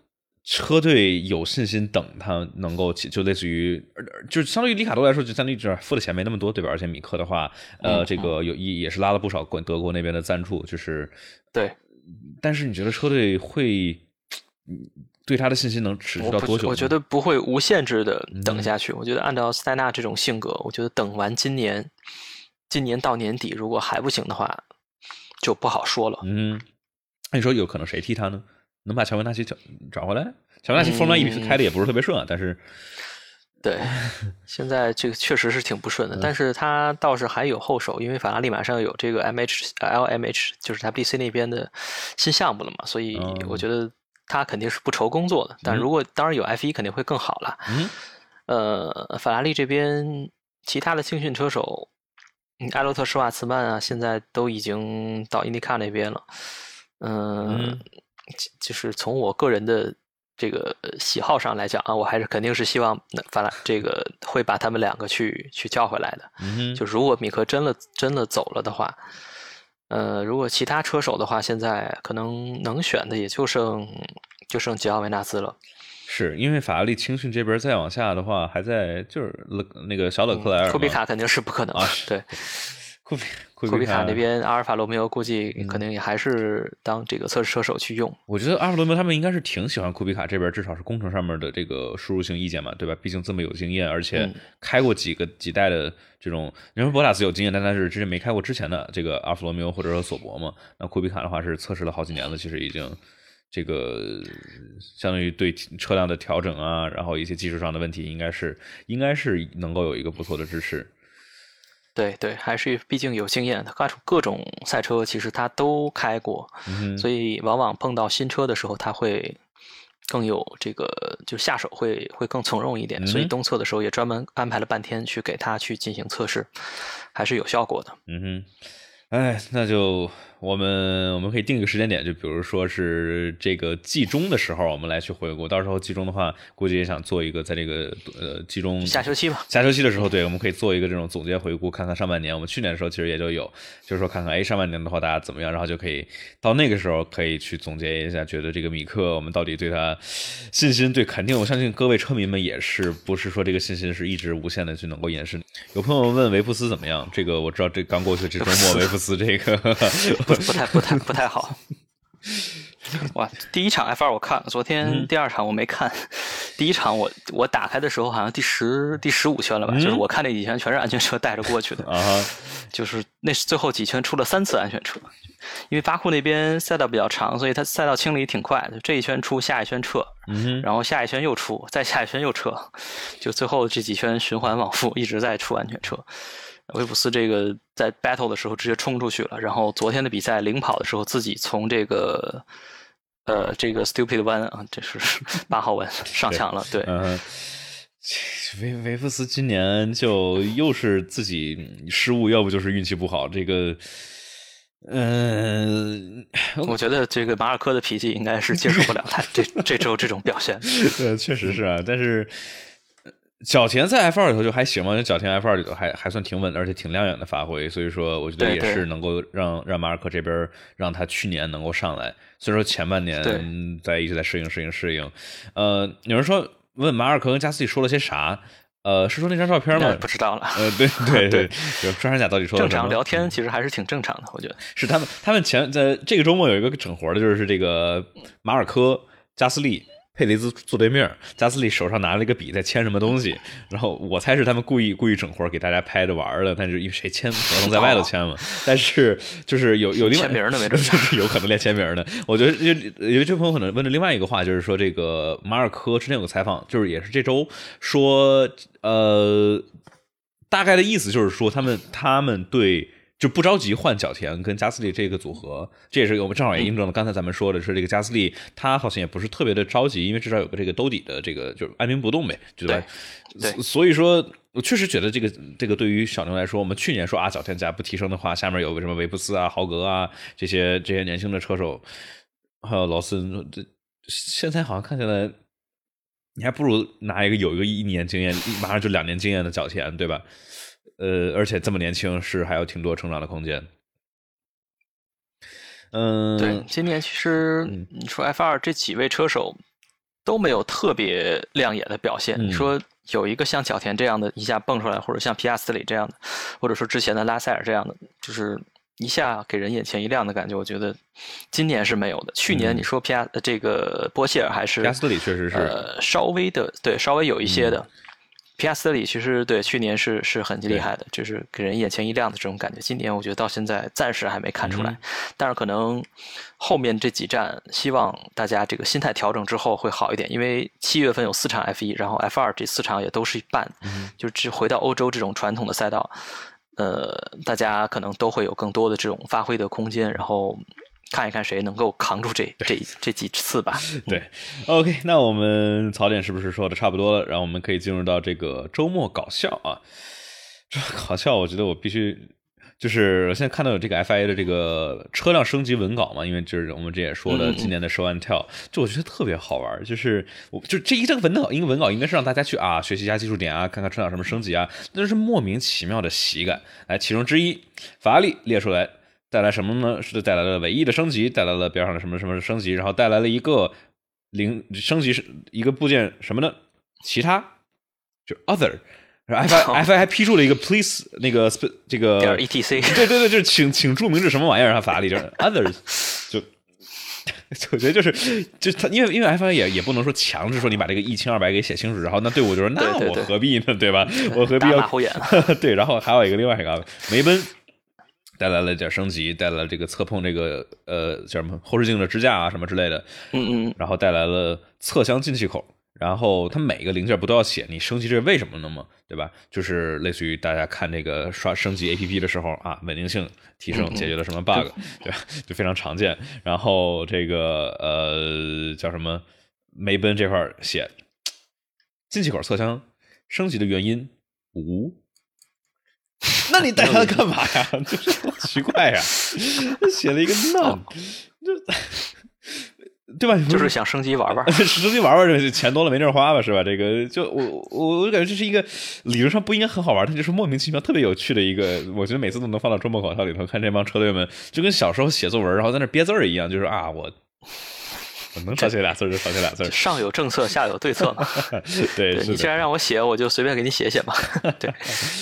车队有信心等他能够，就类似于，呃就是相对于里卡多来说，就相对于这付的钱没那么多，对吧？而且米克的话，呃，嗯这个有也也是拉了不少关德国那边的赞助，就是对，但是你觉得车队会嗯对他的信心能持续到多久呢？我觉得不会无限制的嗯等下去。我觉得按照斯泰纳这种性格，我觉得等完今年，今年到年底如果还不行的话，就不好说了。嗯，那你说有可能谁替他呢？能把乔文纳奇找找回来？乔文纳奇 Formula 嗯 E 开的也不是特别顺啊，但是对，现在这个确实是挺不顺的，嗯但是他倒是还有后手，因为法拉利马上有这个 MH、LMH，就是 WBC 那边的新项目了嘛，所以哦我觉得他肯定是不愁工作的。但嗯如果当然有 F 一肯定会更好了。嗯呃，法拉利这边其他的青训车手，嗯，埃洛特施瓦茨曼啊，现在都已经到印尼卡那边了。嗯，嗯就就是从我个人的这个喜好上来讲啊，我还是肯定是希望那法拉这个会把他们两个去去叫回来的。嗯，就如果米克真的真的走了的话，呃，如果其他车手的话，现在可能能选的也就剩就剩吉奥维纳斯了。是因为法拉利青训这边再往下的话，还在就是勒那个小勒克莱尔嘛库比卡肯定是不可能啊，对，库比库比卡卡那边阿尔法罗密欧估计嗯可能也还是当这个测试车手去用。我觉得阿尔法罗密欧他们应该是挺喜欢库比卡这边，至少是工程上面的这个输入性意见嘛，对吧？毕竟这么有经验，而且嗯开过几个几代的这种，人说博塔斯有经验，但他是之前没开过之前的这个阿尔法罗密欧或者说索博嘛。那库比卡的话是测试了好几年了，其实已经这个相当于对车辆的调整啊，然后一些技术上的问题，应该是应该是能够有一个不错的支持。对对，还是毕竟有经验的，各种各种赛车其实他都开过，嗯所以往往碰到新车的时候，他会更有这个就下手会会更从容一点。所以东测的时候也专门安排了半天去给他去进行测试，还是有效果的。嗯哼，哎，那就我们我们可以定一个时间点，就比如说是这个季中的时候，我们来去回顾。到时候季中的话，估计也想做一个在这个呃季中下休期吧下休期的时候，对，我们可以做一个这种总结回顾，看看上半年。我们去年的时候其实也就有，就是说看看哎上半年的话大家怎么样，然后就可以到那个时候可以去总结一下，觉得这个米克我们到底对他信心对肯定，我相信各位车迷们也是，不是说这个信心是一直无限的去能够延伸。有朋友问维布斯怎么样，这个我知道这刚过去这周末 维布斯这个不不太不太不太好。哇，第一场 F 二我看了，昨嗯天第二场我没看。第一场我我打开的时候好像第十第十五圈了吧，就是我看那几圈全是安全车带着过去的，就是那是最后几圈出了三次安全车，因为巴库那边赛道比较长，所以它赛道清理挺快的，这一圈出，下一圈撤，嗯，然后下一圈又出，再下一圈又撤，就最后这几圈循环往复，一直在出安全车。维普斯这个在 battle 的时候直接冲出去了，然后昨天的比赛领跑的时候自己从这个呃这个 stupid 弯啊，这是 八号弯上墙了，对，维维夫斯今年就又是自己失误，要不就是运气不好。这个，嗯、我觉得这个马尔科的脾气应该是接受不了他这这周这种表现。对，确实是啊。但是角田在 F 二里头就还行嘛，角田 F 二里头还还算挺稳的，而且挺亮眼的发挥。所以说，我觉得也是能够让让马尔科这边让他去年能够上来。所以说前半年在一直在适应适应适应。呃，有人说问马尔科跟加斯利说了些啥？呃，是说那张照片吗？不知道了。呃，对 对对，就穿山甲到底说了正什么？常聊天其实还是挺正常的，我觉得。是他们，他们前在这个周末有一个整活的，就是这个马尔科、加斯利、佩雷兹坐对面，加斯利手上拿了一个笔在签什么东西，然后我猜是他们故意故意整活给大家拍着玩的，但是因为谁签合同在外头签嘛，但是就是有有另外签名的没准 就是有可能连签名的。我觉得有有这朋友可能问的另外一个话，就是说这个马尔科之前有个采访，就是也是这周说，呃，大概的意思就是说他们他们对。就不着急换角田跟加斯利这个组合，这也是我们正好也印证了刚才咱们说的是这个加斯利，他好像也不是特别的着急，因为至少有个这个兜底的这个就是按兵不动呗，对吧？对所所以说，我确实觉得这个这个对于小牛来说，我们去年说啊角田家不提升的话，下面有个什么维布斯啊、豪格啊这些这些年轻的车手，还有劳森，这现在好像看起来。你还不如拿一个有一个一年经验，马上就两年经验的角田，对吧？呃，而且这么年轻，是还有挺多成长的空间。嗯，对，今年其实嗯你说 F 二这几位车手都没有特别亮眼的表现。嗯你说有一个像角田这样的一下蹦出来，或者像皮亚斯里这样的，或者说之前的拉塞尔这样的，就是一下给人眼前一亮的感觉，我觉得今年是没有的。去年嗯你说皮亚呃这个波切尔还是皮亚斯里确实是呃稍微的对稍微有一些的。皮亚斯里其实对去年是是很厉害的，就是给人眼前一亮的这种感觉。今年我觉得到现在暂时还没看出来，嗯但是可能后面这几站，希望大家这个心态调整之后会好一点。因为七月份有四场 F 一，然后 F 二这四场也都是一半，嗯就只回到欧洲这种传统的赛道，呃，大家可能都会有更多的这种发挥的空间，然后看一看谁能够扛住这这这几次吧。对，OK，那我们槽点是不是说的差不多了？然后我们可以进入到这个周末搞笑啊。这搞笑，我觉得我必须就是我现在看到有这个 FIA 的这个车辆升级文稿嘛，因为就是我们这也说了今年的 Show and Tell，就我觉得特别好玩。就是我就这一个文稿，一个文稿应该是让大家去啊学习一下技术点啊，看看车辆什么升级啊，那是莫名其妙的喜感。来，其中之一，法拉利列出来。带来什么呢？是带来了尾翼的升级，带来了边上的什么什么升级，然后带来了一个零升级是一个部件什么呢？其他就 other，然后 F I F I 还批注了一个 please 那个这个点 ETC 对对对，就是请请注明是什么玩意儿，他法拉利就是 others，就我觉得就是就他因为因为 F I 也也不能说强制说你把这个一清二白给写清楚，然后那队伍就说那我何必呢，对吧？我何必要 对，然后还有一个另外一个梅奔。带来了点升级，带来了这个侧碰这个呃叫什么后视镜的支架啊什么之类的，嗯嗯，然后带来了侧箱进气口，然后它每个零件不都要写你升级这是为什么呢吗？对吧？就是类似于大家看这个刷升级 APP 的时候啊，稳定性提升解决了什么 bug，对吧？就非常常见。然后这个呃叫什么梅奔这块写进气口侧箱升级的原因无。那你带他干嘛呀？就是好奇怪呀，写了一个 none，就对吧？就是想升级玩玩。升级玩玩，这钱多了没地儿花吧，是吧？这个就我我我感觉这是一个理论上不应该很好玩，它就是莫名其妙特别有趣的一个，我觉得每次都能放到周末考校里头看这帮车队们，就跟小时候写作文然后在那憋字儿一样，就是啊我。我能少写俩字就少写俩字，上有政策，下有对策嘛。对，对你既然让我写，我就随便给你写写嘛。对，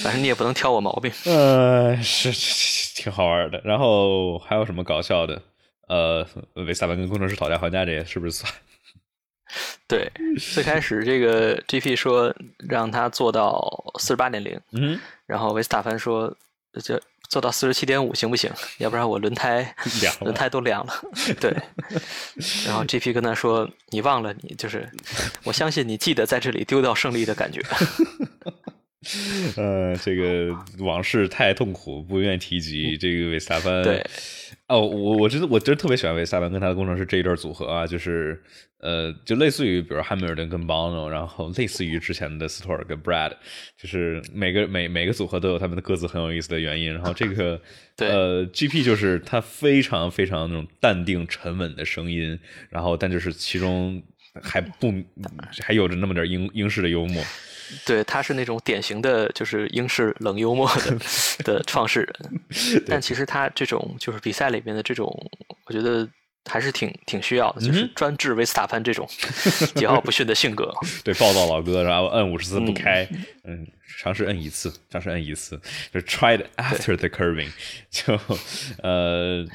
反正你也不能挑我毛病。呃，是是挺好玩的。然后还有什么搞笑的？呃，维斯塔潘跟工程师讨价还价，这些是不是算？对，最开始这个 GP 说让他做到四十八点零，嗯，然后维斯塔潘说这做到四十七点五行不行？要不然我轮胎 轮胎都凉了。对，然后 GP 跟他说：“你忘了，你就是我相信你记得在这里丢掉胜利的感觉。呃，这个往事太痛苦，不愿提及。这个维斯塔潘，对，哦，我我真的我真的特别喜欢维斯塔潘跟他的工程师这一对组合啊，就是呃，就类似于比如汉密尔顿跟 Bono，然后类似于之前的斯托尔跟 Brad，就是每个每每个组合都有他们的各自很有意思的原因。然后这个 对呃 GP 就是他非常非常那种淡定沉稳的声音，然后但就是其中还不还有着那么点英英式的幽默。对，他是那种典型的就是英式冷幽默的 的创始人，但其实他这种就是比赛里面的这种，我觉得还是挺挺需要的，就是专治维斯塔潘这种 桀骜不驯的性格。对，暴躁老哥，然后摁五十次不开，嗯，尝试摁一次，尝试摁一次，就 tried after the curving，就呃。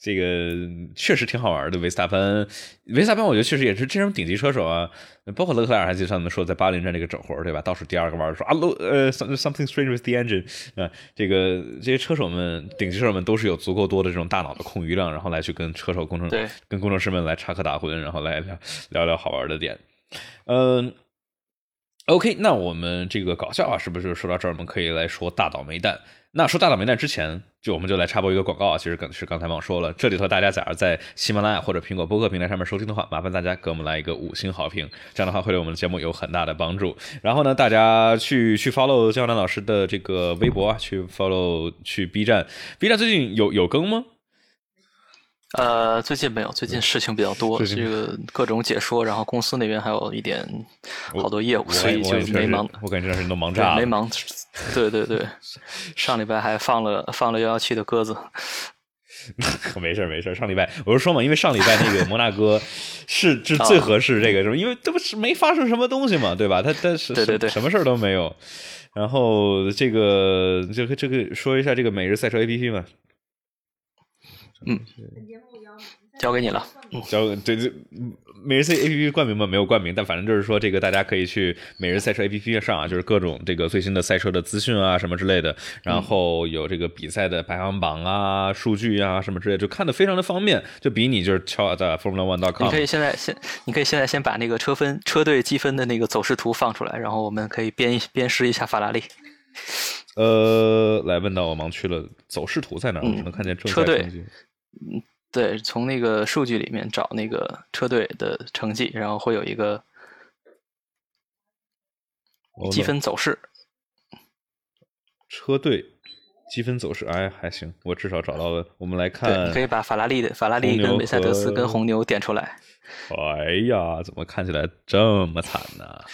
这个确实挺好玩的，维斯塔潘，维斯塔潘，我觉得确实也是这种顶级车手啊，包括勒克莱尔，还记得上次说在巴林站这个整活对吧？倒数第二个弯说啊，呃，something strange with the engine 啊，这个这些车手们，顶级车手们都是有足够多的这种大脑的空余量，然后来去跟车手工程对跟工程师们来插科打诨，然后来聊聊聊好玩的点，嗯。OK，那我们这个搞笑啊，是不是说到这儿，我们可以来说大倒霉蛋？那说大倒霉蛋之前，就我们就来插播一个广告啊。其实刚是刚才忘说了，这里头大家假如在喜马拉雅或者苹果播客平台上面收听的话，麻烦大家给我们来一个五星好评，这样的话会对我们的节目有很大的帮助。然后呢，大家去去 follow 姜南老师的这个微博啊，去 follow 去 B 站，B 站最近有有更吗？呃，最近没有，最近事情比较多，这个各种解说，然后公司那边还有一点好多业务，所以就没忙。我感觉这人都忙炸了，没忙。对对对，上礼拜还放了放了幺幺七的鸽子。没事没事，上礼拜我是说嘛，因为上礼拜那个摩纳哥 是是最合适这个，是因为这不是没发生什么东西嘛，对吧？他他是对对对，什么事儿都没有。然后这个这个这个说一下这个每日赛车 APP 嘛。嗯，交给你了。交对对，每日赛 A P P 冠名吗没有冠名，但反正就是说这个大家可以去每日赛车 A P P 上啊，就是各种这个最新的赛车的资讯啊什么之类的，然后有这个比赛的排行榜啊、数据啊什么之类的，就看的非常的方便，就比你就是敲在 Formula One dot com。你可以现在先，你可以现在先把那个车分车队积分的那个走势图放出来，然后我们可以编编识一下法拉利。呃，来问到我盲区了，走势图在哪？我只能看见车队。嗯，对，从那个数据里面找那个车队的成绩，然后会有一个积分走势。车队积分走势，哎，还行，我至少找到了。我们来看，你可以把法拉利的法拉利跟梅赛德斯跟红牛点出来。哎呀，怎么看起来这么惨呢？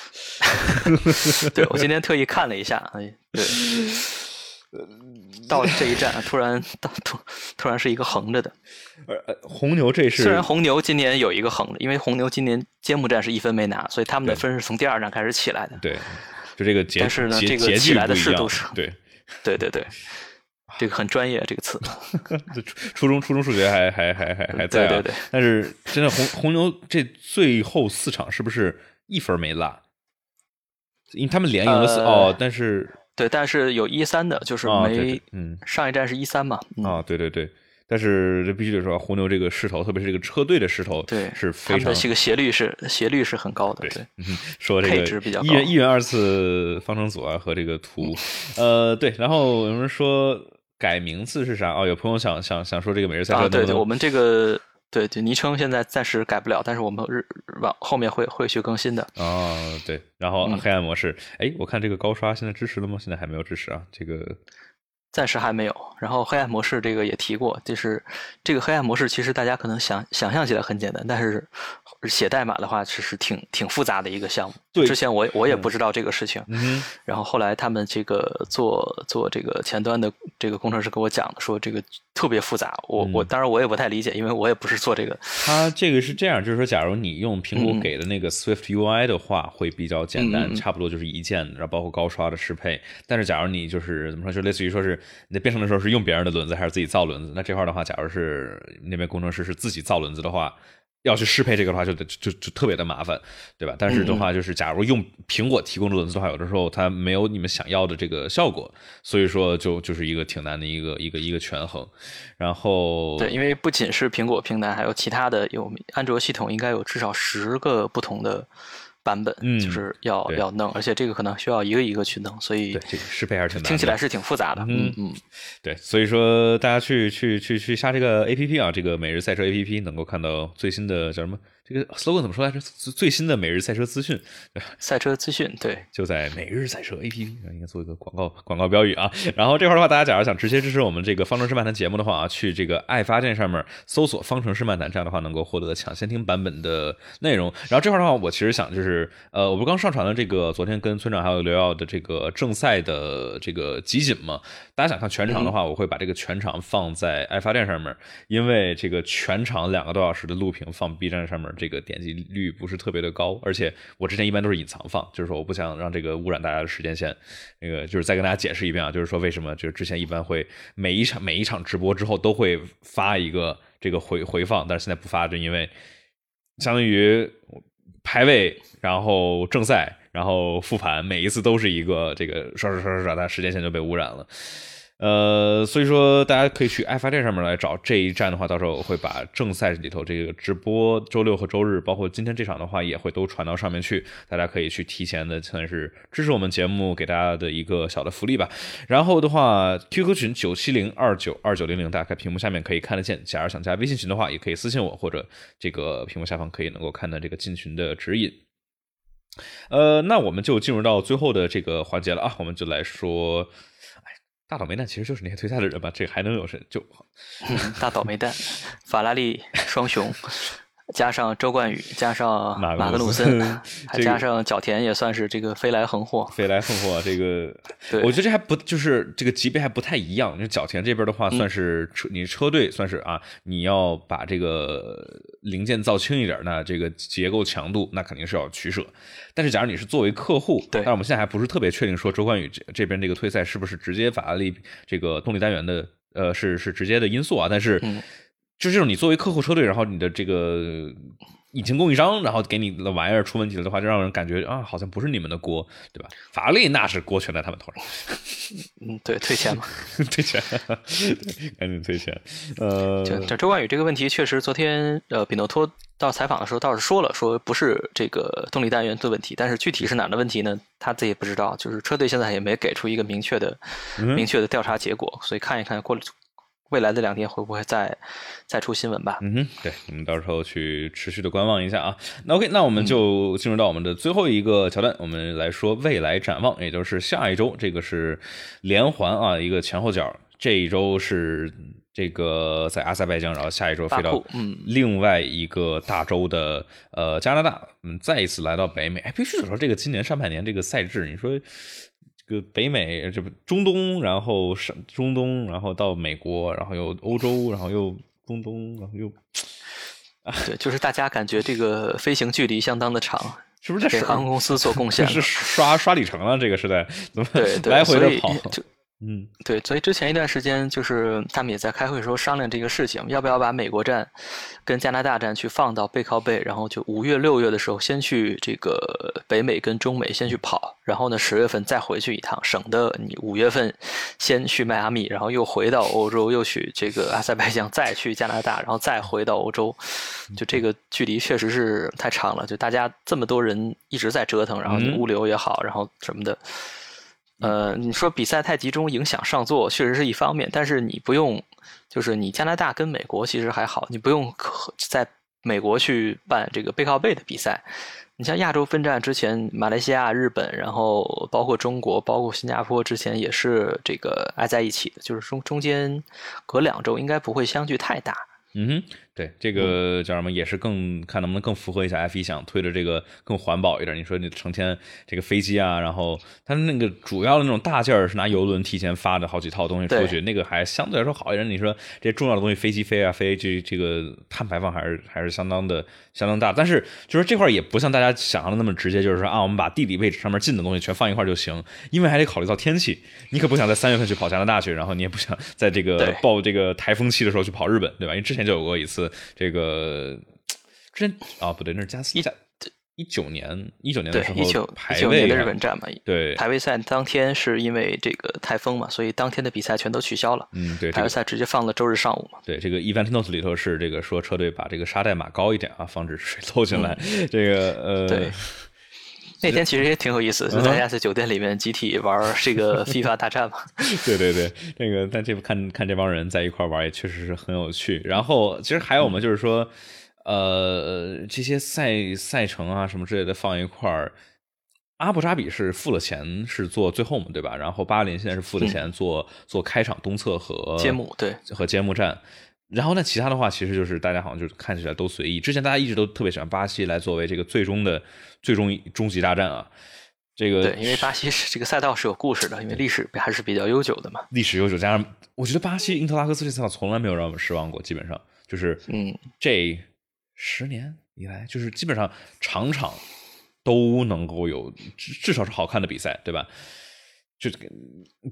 对我今天特意看了一下，哎，对。到这一站，突然到突突然是一个横着的。呃，红牛这是虽然红牛今年有一个横的，因为红牛今年揭幕战是一分没拿，所以他们的分是从第二站开始起来的。对，就这个节但是呢节这个节起来的距不一样势度是对。对对对，这个很专业这个词。初初中初中数学还还还还还在啊，对对对但是真的红红牛这最后四场是不是一分没落？因为他们连赢了四、呃哦，但是对，但是有一三的，就是啊，对没对嗯上一站是一三嘛。嗯啊，对对对，但是这必须得说，红牛这个势头，特别是这个车队的势头，对，是非常他们的这个斜率是斜率是很高的。对对，嗯，说这配个置比较一元一元二次方程组啊和这个图，呃，对，然后有人说改名字是啥？哦，有朋友想想想说这个每日赛车啊，对对，我们这个对对昵称现在暂时改不了，但是我们日往后面会会去更新的。哦，对，然后嗯黑暗模式，哎、我看这个高刷现在支持了吗？现在还没有支持啊。这个暂时还没有。然后黑暗模式这个也提过，就是这个黑暗模式其实大家可能想想象起来很简单，但是写代码的话其实挺挺复杂的一个项目。对之前我我也不知道这个事情，嗯，然后后来他们这个做做这个前端的这个工程师跟我讲的，说这个特别复杂。我、嗯我当然我也不太理解，因为我也不是做这个。它这个是这样，就是说，假如你用苹果嗯给的那个 Swift UI 的话，会比较简单，差不多就是一键，然后包括高刷的适配。但是假如你就是怎么说，就类似于说是你在编程的时候是用别人的轮子还是自己造轮子，那这块儿的话，假如是那边工程师是自己造轮子的话。要去适配这个的话，就得就就特别的麻烦，对吧？但是的嗯话，就是假如用苹果提供的轮子的话，有的时候它没有你们想要的这个效果，所以说就就是一个挺难的一个一个一个权衡。然后对，因为不仅是苹果平台，还有其他的有安卓系统，应该有至少十个不同的版本，嗯就是要要弄，而且这个可能需要一个一个去弄，所以对这个适配还是挺。听起来是挺复杂的。嗯嗯嗯，对，所以说大家去去去去下这个 A P P 啊，这个每日赛车 A P P 能够看到最新的叫什么？这个 slogan 怎么说来着？最最新的每日赛车资讯，赛车资讯对。就在每日赛车 A P P，应该做一个广告广告标语啊。然后这块的话，大家假如想直接支持我们这个方程式漫谈节目的话啊，去这个爱发电上面搜索“方程式漫谈”，这样的话能够获得抢先听版本的内容。然后这块的话，我其实想就是呃，我不是刚上传了这个昨天跟村长还有刘耀的这个正赛的这个集锦嘛？大家想看全场的话，我会把这个全场放在爱发电上面，因为这个全场两个多小时的录屏放 B 站上面，这个点击率不是特别的高，而且我之前一般都是隐藏放，就是说我不想让这个污染大家的时间线。那个就是再跟大家解释一遍啊，就是说为什么就是之前一般会每一场每一场直播之后都会发一个这个回回放，但是现在不发，就因为相当于排位，然后正赛，然后复盘，每一次都是一个这个刷刷刷刷刷，它时间线就被污染了。呃，所以说大家可以去爱发电上面来找这一站的话，到时候我会把正赛里头这个直播周六和周日，包括今天这场的话，也会都传到上面去，大家可以去提前的算是支持我们节目给大家的一个小的福利吧。然后的话，QQ 群九七零二九二九零零，大家看屏幕下面可以看得见。假如想加微信群的话，也可以私信我，或者这个屏幕下方可以能够看到这个进群的指引。呃，那我们就进入到最后的这个环节了啊，我们就来说，大倒霉蛋其实就是那些退赛的人吧，这个还能有谁？就嗯大倒霉蛋，法拉利双雄，加上周冠宇，加上马格努努森森，还加上角田，也算是这个飞来横祸。飞来横祸，这个 对我觉得这还不就是这个级别还不太一样。就角田这边的话，嗯算是车、你车队算是啊，你要把这个零件造轻一点，那这个结构强度那肯定是要取舍。但是假如你是作为客户，对但我们现在还不是特别确定说周冠宇这这边这个退赛是不是直接法拉利这个动力单元的呃是是直接的因素啊，但是。嗯就这种你作为客户车队，然后你的这个引擎供应商，然后给你的玩意儿出问题了的话，就让人感觉啊，好像不是你们的锅，对吧？法拉利那是锅全在他们头上，嗯，对，退钱嘛。退钱，赶紧退钱。呃，就这周冠宇这个问题，确实昨天呃，比诺托到采访的时候倒是说了，说不是这个动力单元的问题，但是具体是哪的问题呢？他自己不知道，就是车队现在也没给出一个明确的、嗯明确的调查结果，所以看一看过了未来的两天会不会再再出新闻吧。嗯哼，对，我们到时候去持续的观望一下啊。那 OK，那我们就进入到我们的最后一个桥段，我们来说未来展望，也就是下一周，这个是连环啊，一个前后脚。这一周是这个在阿塞拜疆，然后下一周飞到另外一个大洲的呃加拿大，嗯，再一次来到北美。哎，必须得说，这个今年上半年这个赛制，你说这个北美这不中东，然后上中东，然后到美国，然后又欧洲，然后又中东，然后又 对，就是大家感觉这个飞行距离相当的长，是不是这给航空公司做贡献是刷刷里程了？这个是在怎么来回的跑？就嗯对，所以之前一段时间，就是他们也在开会的时候商量这个事情，要不要把美国站跟加拿大站去放到背靠背，然后就五月、六月的时候先去这个北美跟中美先去跑，然后呢十月份再回去一趟，省得你五月份先去迈阿密，然后又回到欧洲，又去这个阿塞拜疆，再去加拿大，然后再回到欧洲，就这个距离确实是太长了，就大家这么多人一直在折腾，然后物流也好，然后什么的。呃，你说比赛太集中影响上座，确实是一方面，但是你不用，就是你加拿大跟美国其实还好，你不用在美国去办这个背靠背的比赛。你像亚洲分站之前，马来西亚、日本，然后包括中国、包括新加坡之前也是这个挨在一起的，就是中中间隔两周应该不会相距太大。嗯，对，这个叫什么，也是更看能不能更符合一下 F 一想推的这个更环保一点。你说你成天这个飞机啊，然后它那个主要的那种大件儿是拿游轮提前发的好几套东西出去，那个还相对来说好一点。你说这重要的东西飞机飞啊飞，这这个碳排放还是还是相当的相当大。但是就是这块也不像大家想象的那么直接，就是说啊，我们把地理位置上面近的东西全放一块就行，因为还得考虑到天气。你可不想在三月份去跑加拿大去，然后你也不想在这个对报这个台风期的时候去跑日本，对吧？因为之前就有过一次这个，之前 啊不对，那是加斯一战一九年一九年的时，候对一九排一九年的日本站嘛，对，排位赛当天是因为这个台风嘛，所以当天的比赛全都取消了，嗯对排位赛直接放了周日上午嘛。对这个 event notes 里头是这个说车队把这个沙袋码高一点啊，防止水漏进来。这个呃，嗯对那天其实也挺有意思，就大家在酒店里面集体玩这个 FIFA 大战嘛。对对对，这个但这看看这帮人在一块玩也确实是很有趣。然后其实还有嘛，就是说，呃，这些赛赛程啊什么之类的放一块儿。阿布扎比是付了钱是做最后嘛，对吧？然后巴林现在是付了钱做、做开场东侧和揭幕对和揭幕战。然后那，其他的话其实就是大家好像就看起来都随意。之前大家一直都特别喜欢巴西来作为这个最终的最终终极大战啊。这个对，因为巴西是这个赛道是有故事的，因为历史还是比较悠久的嘛。历史悠久，加上我觉得巴西英特拉克斯这赛道从来没有让我们失望过，基本上就是嗯，这十年以来，就是基本上场场都能够有至至少是好看的比赛，对吧？就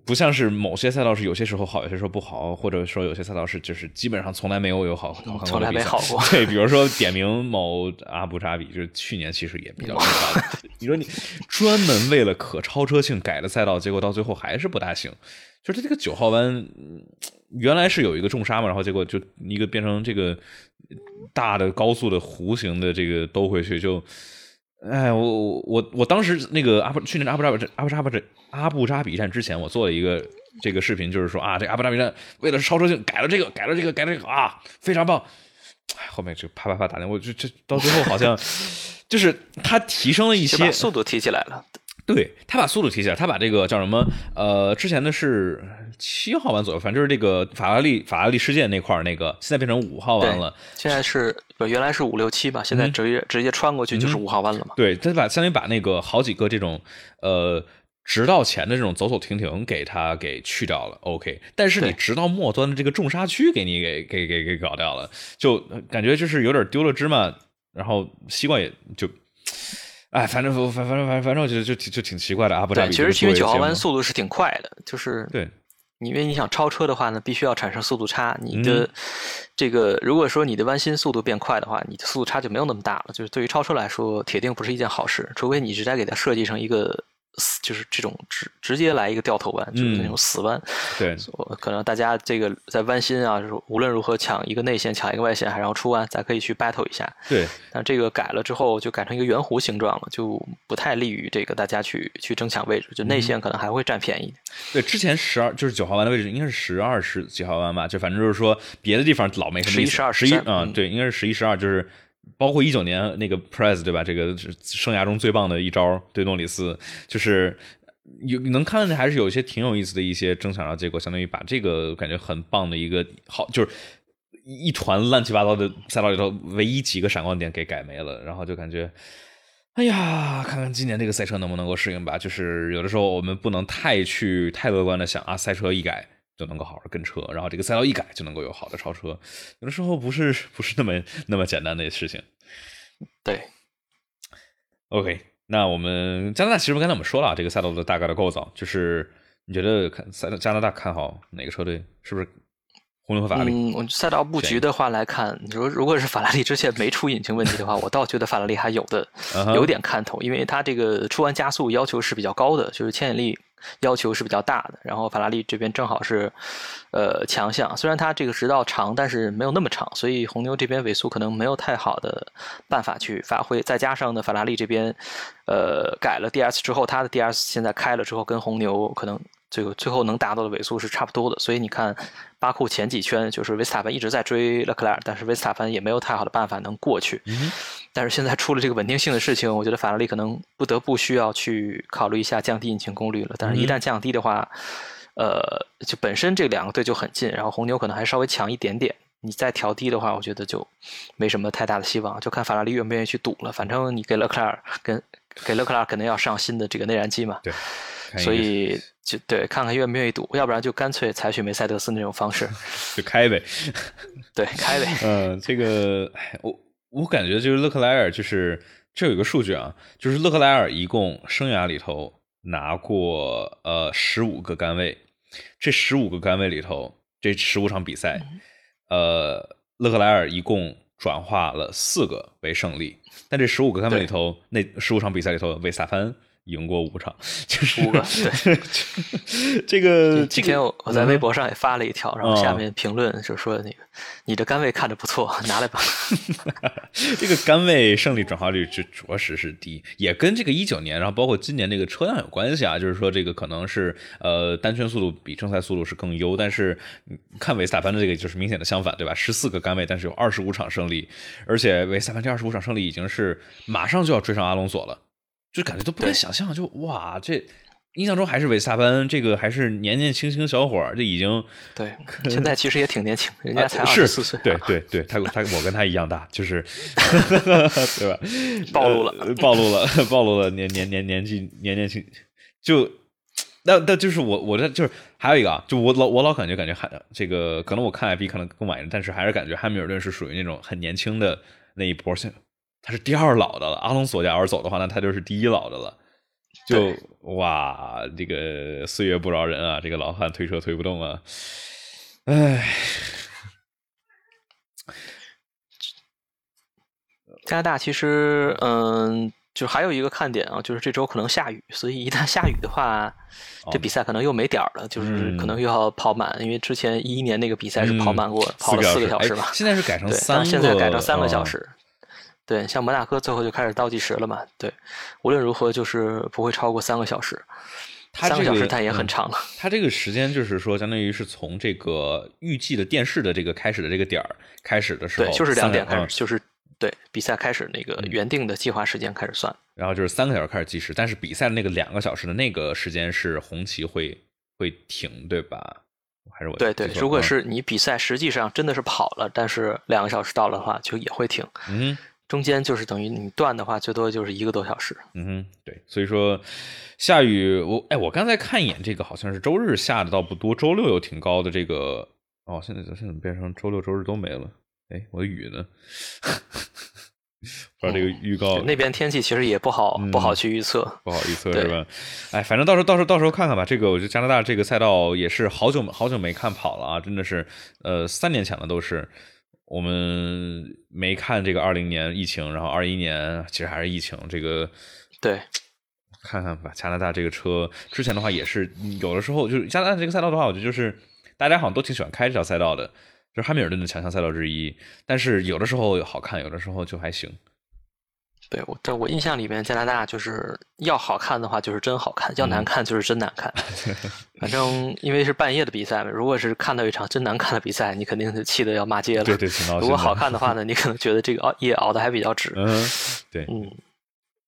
不像是某些赛道是有些时候好，有些时候不好，或者说有些赛道是就是基本上从来没有有好从来没好过对，比如说点名某阿布扎比，就是去年其实也比较一般。你说你专门为了可超车性改的赛道，结果到最后还是不大行。就是这个九号弯，嗯原来是有一个重刹嘛，然后结果就一个变成这个大的高速的弧形的这个兜回去就。哎，我我我我当时那个阿布去年阿布扎比阿布扎比阿布扎比站之前，我做了一个这个视频，就是说啊，这阿布扎比站为了超车性改了这个，改了这个，改了这个啊，非常棒。哎，后面就啪啪啪打电话，我这这到最后好像 就是他提升了一些把速度提起来了。对他把速度提起来，他把这个叫什么？呃，之前的是七号弯左右，反正就是这个法拉利法拉利世界那块儿那个，现在变成五号弯了。现在是不原来是五六七吧，现在直接、直接穿过去就是五号弯了嘛。对，他把相当于把那个好几个这种呃直道前的这种走走停停给他给去掉了，OK。但是你直到末端的这个重刹区给你给给给给搞掉了，就感觉就是有点丢了芝麻，然后西瓜也就。哎，反正反反正反正反正我觉得就挺就挺奇怪的阿布扎对，其实因为九号弯速速度是挺快的，就是对，因为你想超车的话呢，必须要产生速度差。你嗯的这个如果说你的弯心速度变快的话，你的速度差就没有那么大了。就是对于超车来说，铁定不是一件好事，除非你直接给它设计成一个死，就是这种直直接来一个掉头弯，就是那种死弯。对，可能大家这个在弯心啊，就是无论如何抢一个内线，抢一个外线，还然后出弯，咱可以去 battle 一下。对，但这个改了之后，就改成一个圆弧形状了，就不太利于这个大家去去争抢位置，就内线可能还会占便宜。对，之前十二就是九号弯的位置，应该是十二十几号弯吧，就反正就是说别的地方老没什么意思。11 12十一13啊，嗯对，应该是十一十二，就是包括一九年那个 Press 对吧？这个是生涯中最棒的一招对诺里斯，就是有能看见还是有一些挺有意思的一些争抢，然后结果相当于把这个感觉很棒的一个好就是。一团乱七八糟的赛道里头，唯一几个闪光点给改没了，然后就感觉，哎呀，看看今年这个赛车能不能够适应吧。就是有的时候我们不能太去太乐观的想啊，赛车一改就能够好好跟车，然后这个赛道一改就能够有好的超车。有的时候不是不是那么那么简单的事情。对，OK，那我们加拿大其实刚才我们说了啊这个赛道的大概的构造，就是你觉得看赛加拿大看好哪个车队？是不是红牛和法拉利？嗯，我赛道布局的话来看，你说如果是法拉利之前没出引擎问题的话，我倒觉得法拉利还有的有点看头，因为它这个出弯加速要求是比较高的，就是牵引力要求是比较大的。然后法拉利这边正好是呃强项，虽然它这个直道长，但是没有那么长，所以红牛这边尾速可能没有太好的办法去发挥。再加上呢，法拉利这边呃改了 DS 之后，它的 DS 现在开了之后，跟红牛可能这个最后能达到的尾速是差不多的。所以你看，巴库前几圈就是维斯塔潘一直在追勒克莱尔，但是维斯塔潘也没有太好的办法能过去。嗯但是现在出了这个稳定性的事情，我觉得法拉利可能不得不需要去考虑一下降低引擎功率了。但是，一旦降低的话，呃，就本身这两个队就很近，然后红牛可能还稍微强一点点。你再调低的话，我觉得就没什么太大的希望，就看法拉利愿不愿意去赌了。反正你给勒克莱尔跟给勒克莱尔肯定要上新的这个内燃机嘛，对，看所以就对看看愿不愿意赌，要不然就干脆采取梅赛德斯那种方式，就开呗。对，开呗。嗯，这个哎我我感觉就是勒克莱尔，就是这有一个数据啊，就是勒克莱尔一共生涯里头拿过呃十五个杆位，这十五个杆位里头，这十五场比赛，呃，勒克莱尔一共转化了四个为胜利，但这十五个杆位里头，那十五场比赛里头，维斯塔潘赢过五场，就是五个 对 这个今天我我在微博上也发了一条，然后下嗯面评论就说那个你的杆位看着不错，拿来吧。这个杆位胜利转化率就着实是低，也跟这个一九年，然后包括今年这个车辆有关系啊。就是说，这个可能是呃单圈速度比正赛速度是更优，但是嗯看维斯塔潘的这个就是明显的相反，对吧？十四个杆位，但是有二十五场胜利，而且维斯塔潘这二十五场胜利已经是马上就要追上阿隆索了，就感觉都不敢想象，就哇这。印象中还是维斯塔潘，这个还是年年轻轻小伙儿，这已经对，现在其实也挺年轻，人家才二十四岁。对对对，他他我跟他一样大，就是 对吧？暴露了呃暴露了，暴露了年年年年纪年年轻，就那那就是我我这就是还有一个啊，就我老我老感觉感觉汉这个可能我看 IP 可能更晚一点，但是还是感觉汉密尔顿是属于那种很年轻的那一波，现他是第二老的了。阿隆索假如走的话，那他就是第一老的了。就哇，这个岁月不饶人啊，这个老汉推车推不动啊，唉。加拿大其实，嗯，就还有一个看点啊，就是这周可能下雨，所以一旦下雨的话，这比赛可能又没点儿了，就是嗯可能又要跑满，因为之前一一年那个比赛是跑满过，嗯跑了四个小哎时吧。现在是改成对，三个，现在改成三个小嗯时。对，像摩纳哥最后就开始倒计时了嘛。对，无论如何就是不会超过三个小时。它这个三个小时但也很嗯长了。它这个时间就是说，相当于是从这个预计的电视的这个开始的这个点儿开始的时候，对，就是两点开嗯始，就是对比赛开始那个原定的计划时间开始算。然后就是三个小时开始计时，但是比赛的那个两个小时的那个时间是红旗会会停，对吧？还是我对对如果是你比赛实际上真的是跑了，但是两个小时到了的话，就也会停。嗯哼中间就是等于你断的话，最多就是一个多小时。嗯哼，对，所以说下雨，我哎，我刚才看一眼这个好像是周日下的倒不多，周六有挺高的这个哦，现在现在怎么变成周六周日都没了？哎，我的雨呢？不知道这个预告、那边天气其实也不好，不好去预测。不好预测是吧？哎，反正到时候到时候到时候看看吧。这个我觉得加拿大这个赛道也是好久好久没看跑了啊，真的是呃三年前了都是。我们没看这个二零年疫情，然后二一年其实还是疫情，这个对，看看吧。加拿大这个车之前的话也是有的时候就是加拿大这个赛道的话，我觉得就是大家好像都挺喜欢开这条赛道的，就是汉密尔顿的强项赛道之一。但是有的时候好看，有的时候就还行。对我在我印象里面，加拿大就是要好看的话就是真好看，要难嗯看就是真难看。反正因为是半夜的比赛嘛，如果是看到一场真难看的比赛，你肯定是气得要骂街了。对对挺闹心如果好看的话呢，你可能觉得这个熬夜熬的还比较值。嗯，对，嗯，